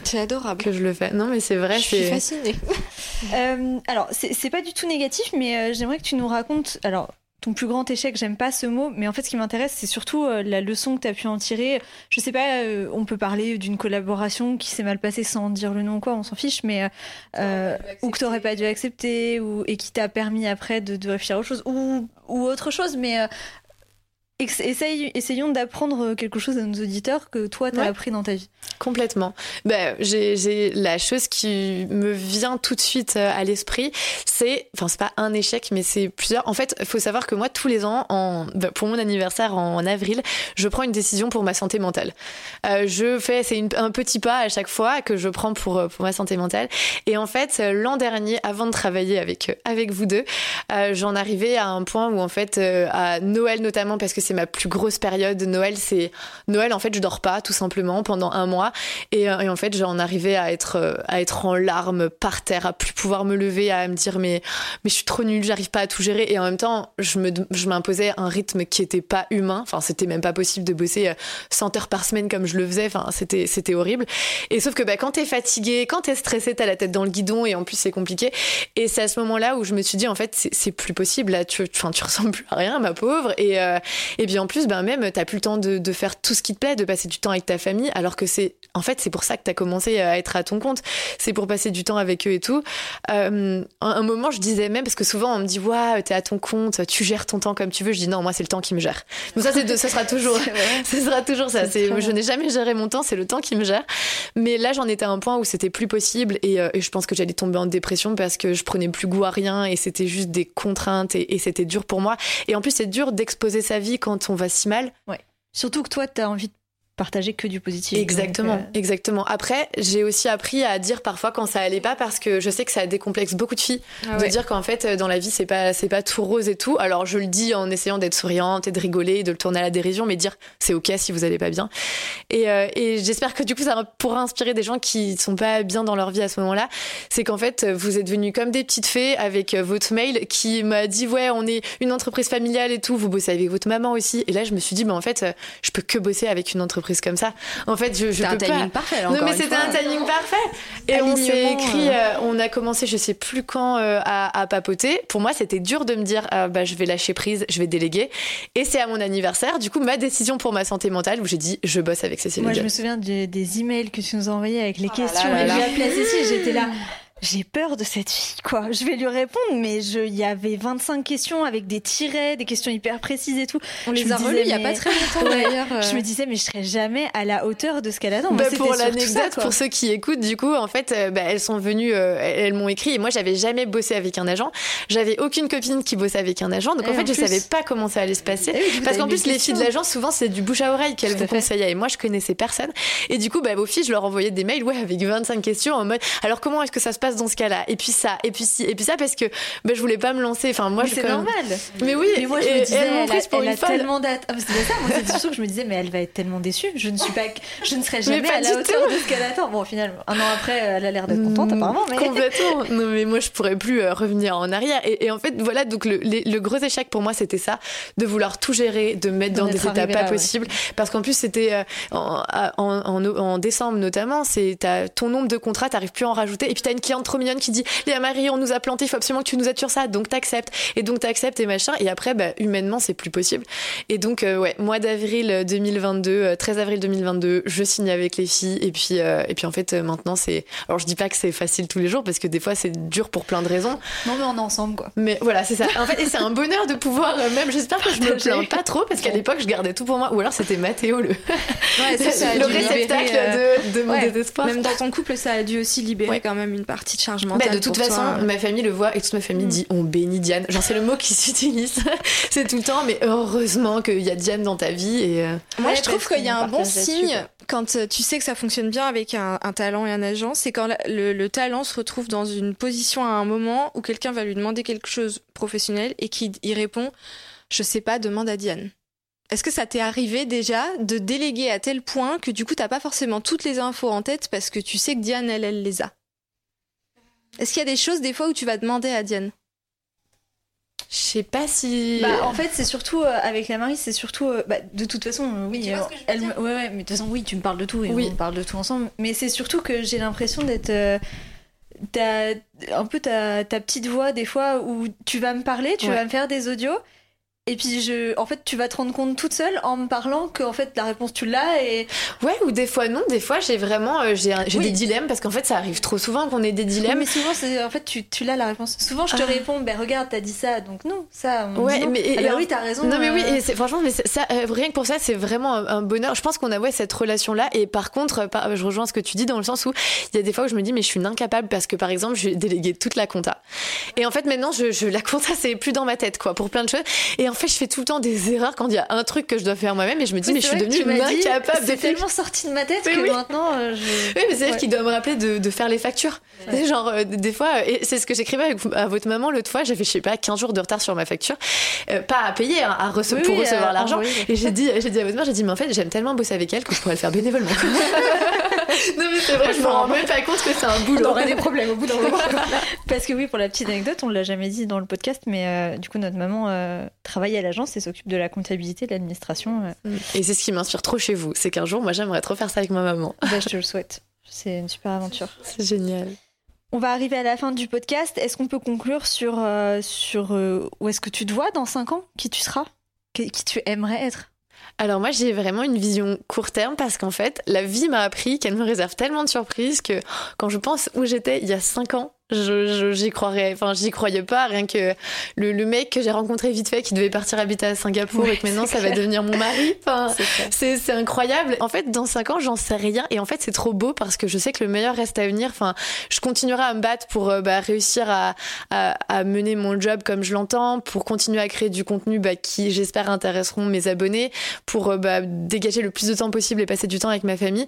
C'est adorable. Que je le fais. Non, mais c'est vrai. Je suis fascinée. euh, alors, c'est pas du tout négatif, mais euh, j'aimerais que tu nous racontes. Alors, ton plus grand échec, j'aime pas ce mot, mais en fait, ce qui m'intéresse, c'est surtout euh, la leçon que tu as pu en tirer. Je sais pas, euh, on peut parler d'une collaboration qui s'est mal passée sans dire le nom quoi, on s'en fiche, mais euh, ou que t'aurais pas dû accepter, ou et qui t'a permis après de, de réfléchir à autre chose, ou, ou autre chose, mais essayons d'apprendre quelque chose à nos auditeurs que toi, tu as appris dans ta vie. Complètement. Ben, j'ai la chose qui me vient tout de suite euh, à l'esprit, c'est, enfin, c'est pas un échec, mais c'est plusieurs. En fait, il faut savoir que moi, tous les ans, en, ben, pour mon anniversaire en, avril, je prends une décision pour ma santé mentale. Euh, je fais, c'est un petit pas à chaque fois que je prends pour, euh, pour ma santé mentale. Et en fait, l'an dernier, avant de travailler avec, avec vous deux, j'en arrivais à un point où, en fait, à Noël notamment, parce que c'est c'est ma plus grosse période. Noël, c'est Noël. En fait, je dors pas tout simplement pendant un mois. Et, et en fait, j'en arrivais à être à être en larmes par terre, à plus pouvoir me lever, à me dire mais mais je suis trop nulle, j'arrive pas à tout gérer. Et en même temps, je me je m'imposais un rythme qui était pas humain. Enfin, c'était même pas possible de bosser 100 heures par semaine comme je le faisais. Enfin, c'était c'était horrible. Et sauf que bah, quand t'es fatigué, quand t'es stressé, t'as la tête dans le guidon et en plus c'est compliqué. Et c'est à ce moment-là où je me suis dit en fait c'est plus possible là. Tu enfin tu ressembles plus à rien, ma pauvre. Et euh, et puis en plus ben même t'as plus le temps de, de, faire tout ce qui te plaît, de passer du temps avec ta famille, alors que c'est en fait c'est pour ça que t'as commencé à être à ton compte. C'est pour passer du temps avec eux et tout. Euh, un, moment je disais même parce que souvent on me dit ouais t'es à ton compte, tu gères ton temps comme tu veux. Je dis non moi c'est le temps qui me gère. Donc ça c'est ça sera toujours ce sera toujours ça. C'est je n'ai jamais géré mon temps, c'est le temps qui me gère. Mais là j'en étais à un point où c'était plus possible et, euh, et je pense que j'allais tomber en dépression parce que je prenais plus goût à rien et c'était juste des contraintes et, et c'était dur pour moi. Et en plus, c'est dur d'exposer sa vie quand on va si mal. Ouais. Surtout que toi, tu as envie de partager que du positif. Exactement, donc, euh... exactement. Après, j'ai aussi appris à dire parfois quand ça allait pas parce que je sais que ça décomplexe beaucoup de filles ah ouais. de dire qu'en fait dans la vie c'est pas c'est pas tout rose et tout. Alors je le dis en essayant d'être souriante et de rigoler, et de le tourner à la dérision, mais dire c'est ok si vous allez pas bien. Et, euh, et j'espère que du coup ça pourra inspirer des gens qui sont pas bien dans leur vie à ce moment-là. C'est qu'en fait vous êtes venus comme des petites fées avec votre mail qui m'a dit ouais on est une entreprise familiale et tout, vous bossez avec votre maman aussi. Et là je me suis dit mais en fait je peux que bosser avec une entreprise comme ça. En fait, je, je un peux timing pas. parfait. Non, mais c'était un timing parfait. Et on s'est écrit, euh... on a commencé, je sais plus quand, euh, à, à, papoter. Pour moi, c'était dur de me dire, euh, bah, je vais lâcher prise, je vais déléguer. Et c'est à mon anniversaire, du coup, ma décision pour ma santé mentale, où j'ai dit, je bosse avec Cécile. Moi, je me souviens de, des emails que tu nous as envoyés avec les oh questions. Là là, et j'ai appelé Cécile, j'étais là j'ai peur de cette fille, quoi. Je vais lui répondre, mais il y avait 25 questions avec des tirets, des questions hyper précises et tout. On je les a relues il y a pas très longtemps d'ailleurs. Euh... Je me disais, mais je serais jamais à la hauteur de ce qu'elle attend. Bah, pour l'anecdote, pour ceux qui écoutent, du coup, en fait, euh, bah, elles sont venues, euh, elles m'ont écrit, et moi, j'avais jamais bossé avec un agent. J'avais aucune copine qui bossait avec un agent, donc et en fait, en je savais pas comment ça allait se passer. Oui, Parce qu'en plus, les filles de l'agence, souvent, c'est du bouche à oreille qu'elles vous conseillaient. Et moi, je connaissais personne. Et du coup, bah, vos filles, je leur envoyais des mails, ouais, avec 25 questions en mode, alors comment est-ce que ça se passe dans ce cas-là? Et puis, ça et puis si et puis ça parce que bah, je voulais pas me lancer. Enfin moi c'est normal. Mais oui mais moi je me disais elle, elle, a, elle a tellement d'attentes ah, c'est ça. Moi c'est sûr que je me disais mais elle va être tellement déçue. Je ne suis pas je ne serai jamais à la hauteur tout. de ce qu'elle attend. Bon finalement un an après elle a l'air d'être contente mmh, apparemment mais... complètement. Non mais moi je pourrais plus euh, revenir en arrière. Et, et, en fait voilà donc le, le, le gros échec pour moi c'était ça de vouloir tout gérer de mettre dans des états pas possibles. Ouais. parce qu'en plus c'était euh, en, en, en, en, décembre notamment c'est ton nombre de contrats t'arrives plus à en rajouter. Et puis t'as une cliente trop mignonne qui dit Léa Marie on nous a planté il faut absolument que tu nous aides sur ça donc t'acceptes. Et donc t'acceptes et machin. Et après bah, humainement c'est plus possible. Et donc euh, ouais mois d'avril 2022 euh, 13 avril 2022 je signe avec les filles. Et puis euh, et puis en fait maintenant c'est alors je dis pas que c'est facile tous les jours parce que des fois c'est dur pour plein de raisons. Non mais on est ensemble quoi. Mais voilà c'est ça. En fait et c'est un bonheur de pouvoir même j'espère que je me plains pas trop parce qu'à l'époque je gardais tout pour moi. Ou alors c'était Mathéo le ouais, ça, ça le réceptacle de, de mon ouais, désespoir. Même dans ton couple ça a dû aussi libérer ouais. quand même une partie de charge mentale bah, de toute façon toi. ma famille le voit et toute ma famille mmh. dit on bénit Diane genre c'est le mot qui s'utilise c'est tout le temps mais heureusement qu'il y a Diane dans ta vie et euh... moi ouais, je trouve qu'il y a un bon signe quand euh, tu sais que ça fonctionne bien avec un, un talent et un agent c'est quand le, le, talent se retrouve dans une position à un moment où quelqu'un va lui demander quelque chose professionnel et qu'il y répond je sais pas demande à Diane est-ce que ça t'est arrivé déjà de déléguer à tel point que du coup t'as pas forcément toutes les infos en tête parce que tu sais que Diane elle elle les a? Est-ce qu'il y a des choses des fois où tu vas demander à Diane? Je sais pas si. Bah, en fait, c'est surtout euh, avec la Marie, c'est surtout. Euh, bah, de toute façon, euh, oui. Euh, elle, ouais, ouais, mais de toute façon, oui, tu me parles de tout et oui. on parle de tout ensemble. Mais c'est surtout que j'ai l'impression d'être. Euh, t'as un peu ta, ta petite voix des fois où tu vas me parler, tu ouais. vas me faire des audios et puis je, en fait, tu vas te rendre compte toute seule en me parlant que en fait la réponse tu l'as et ouais ou des fois non, des fois j'ai vraiment euh, j'ai oui. des dilemmes parce qu'en fait ça arrive trop souvent qu'on ait des dilemmes. Oui, mais souvent c'est en fait tu tu l'as la réponse. Souvent je te ah. réponds ben regarde t'as dit ça donc non ça. On ouais mais et, ah, bah, oui t'as raison. Non mais oui et c'est, franchement mais ça euh, rien que pour ça c'est vraiment un, un, bonheur. Je pense qu'on a ouais cette relation là et par contre par, je rejoins ce que tu dis dans le sens où il y a des fois où je me dis mais je suis une incapable parce que par exemple je vais déléguer toute la compta et en fait maintenant je, je la compta c'est plus dans ma tête quoi pour plein de choses et en fait, je fais tout le temps des erreurs quand il y a un truc que je dois faire moi-même et je me dis, mais je suis devenue incapable de C'est tellement sorti de ma tête que maintenant. Euh, oui, mais c'est elle qui doit me rappeler de, de faire les factures. Genre, euh, des fois, et c'est ce que j'écrivais à votre maman l'autre fois, j'avais, je sais pas, 15 jours de retard sur ma facture. Euh, pas à payer, hein, à rece pour recevoir l'argent. Et j'ai dit, j'ai dit à votre mère, j'ai dit, mais en fait, j'aime tellement bosser avec elle que je pourrais le faire bénévolement. non, mais c'est vrai, je me rends même pas compte que c'est un boulot. On aurait des problèmes au bout d'un moment. Parce que oui, pour la petite anecdote, on l'a jamais dit dans le podcast, mais euh, du coup, notre maman euh, travaille à l'agence et s'occupe de la comptabilité, de l'administration. Euh. Et c'est ce qui m'inspire trop chez vous. C'est qu'un jour, moi, j'aimerais trop faire ça avec ma maman. Bah, je te le souhaite. C'est une super aventure. C'est génial. On va arriver à la fin du podcast. Est-ce qu'on peut conclure sur, sur où est-ce que tu te vois dans 5 ans? Qui tu seras? Qui tu aimerais être? Alors moi j'ai vraiment une vision court terme parce qu'en fait la vie m'a appris qu'elle me réserve tellement de surprises que quand je pense où j'étais il y a 5 ans, je, j'y croirais, enfin j'y croyais pas, rien que le, le mec que j'ai rencontré vite fait qui devait partir habiter à Singapour et que maintenant ça va devenir mon mari, enfin, c'est, c'est incroyable. En fait, dans cinq ans, j'en sais rien et en fait c'est trop beau parce que je sais que le meilleur reste à venir. Enfin, je continuerai à me battre pour euh, bah, réussir à, à, à, mener mon job comme je l'entends, pour continuer à créer du contenu bah, qui j'espère intéresseront mes abonnés, pour euh, bah, dégager le plus de temps possible et passer du temps avec ma famille.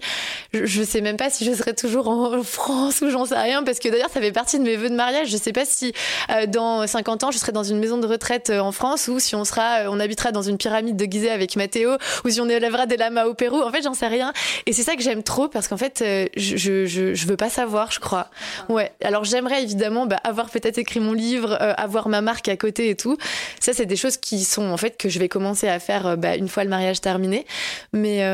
Je, je sais même pas si je serai toujours en France ou j'en sais rien parce que d'ailleurs ça fait partie de mes vœux de mariage. Je sais pas si euh, dans 50 ans je serai dans une maison de retraite euh, en France ou si on sera, euh, on habitera dans une pyramide de Gizeh avec Mathéo ou si on élèvera des lamas au Pérou. En fait, j'en sais rien. Et c'est ça que j'aime trop parce qu'en fait, je, je, je, je, veux pas savoir, je crois. Ouais. Alors j'aimerais évidemment bah, avoir peut-être écrit mon livre, avoir ma marque à côté et tout. Ça, c'est des choses qui sont en fait que je vais commencer à faire bah, une fois le mariage terminé. Mais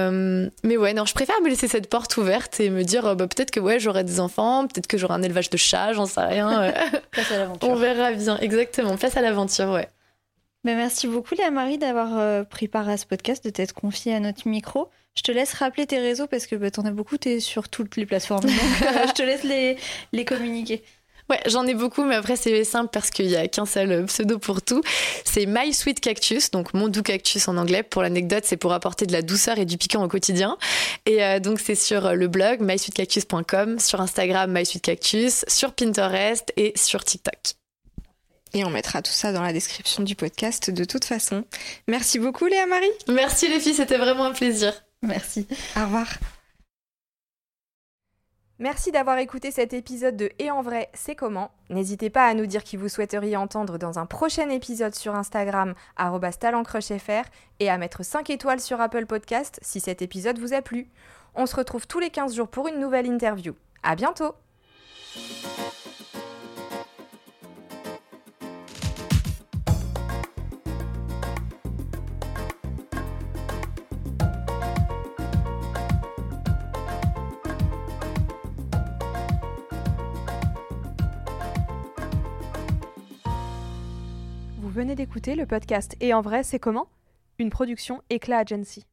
mais ouais, non, je préfère me laisser cette porte ouverte et me dire bah, peut-être que ouais, j'aurai des enfants, peut-être que j'aurai un élevage de chats, j'en sais rien. Place à l'aventure. On verra bien, exactement. Place à l'aventure, ouais. Ben merci beaucoup Léa Marie d'avoir euh, pris part à ce podcast, de t'être confiée à notre micro. Je te laisse rappeler tes réseaux parce que bah, t'en as beaucoup, t'es sur toutes les plateformes. Donc euh, je te laisse les, les communiquer. Ouais, j'en ai beaucoup, mais après c'est simple parce qu'il n'y a qu'un seul pseudo pour tout. C'est My Sweet Cactus, donc mon doux cactus en anglais. Pour l'anecdote, c'est pour apporter de la douceur et du piquant au quotidien. Et euh, donc c'est sur le blog mysweetcactus.com, sur Instagram mysweetcactus, sur Pinterest et sur TikTok. Et on mettra tout ça dans la description du podcast de toute façon. Merci beaucoup Léa Marie. Merci les filles, c'était vraiment un plaisir. Merci. Au revoir. Merci d'avoir écouté cet épisode de Et en vrai, c'est comment N'hésitez pas à nous dire qui vous souhaiteriez entendre dans un prochain épisode sur Instagram @talencrushfr et à mettre 5 étoiles sur Apple Podcast si cet épisode vous a plu. On se retrouve tous les 15 jours pour une nouvelle interview. À bientôt venez d'écouter le podcast Et en vrai, c'est comment? Une production Éclat Agency.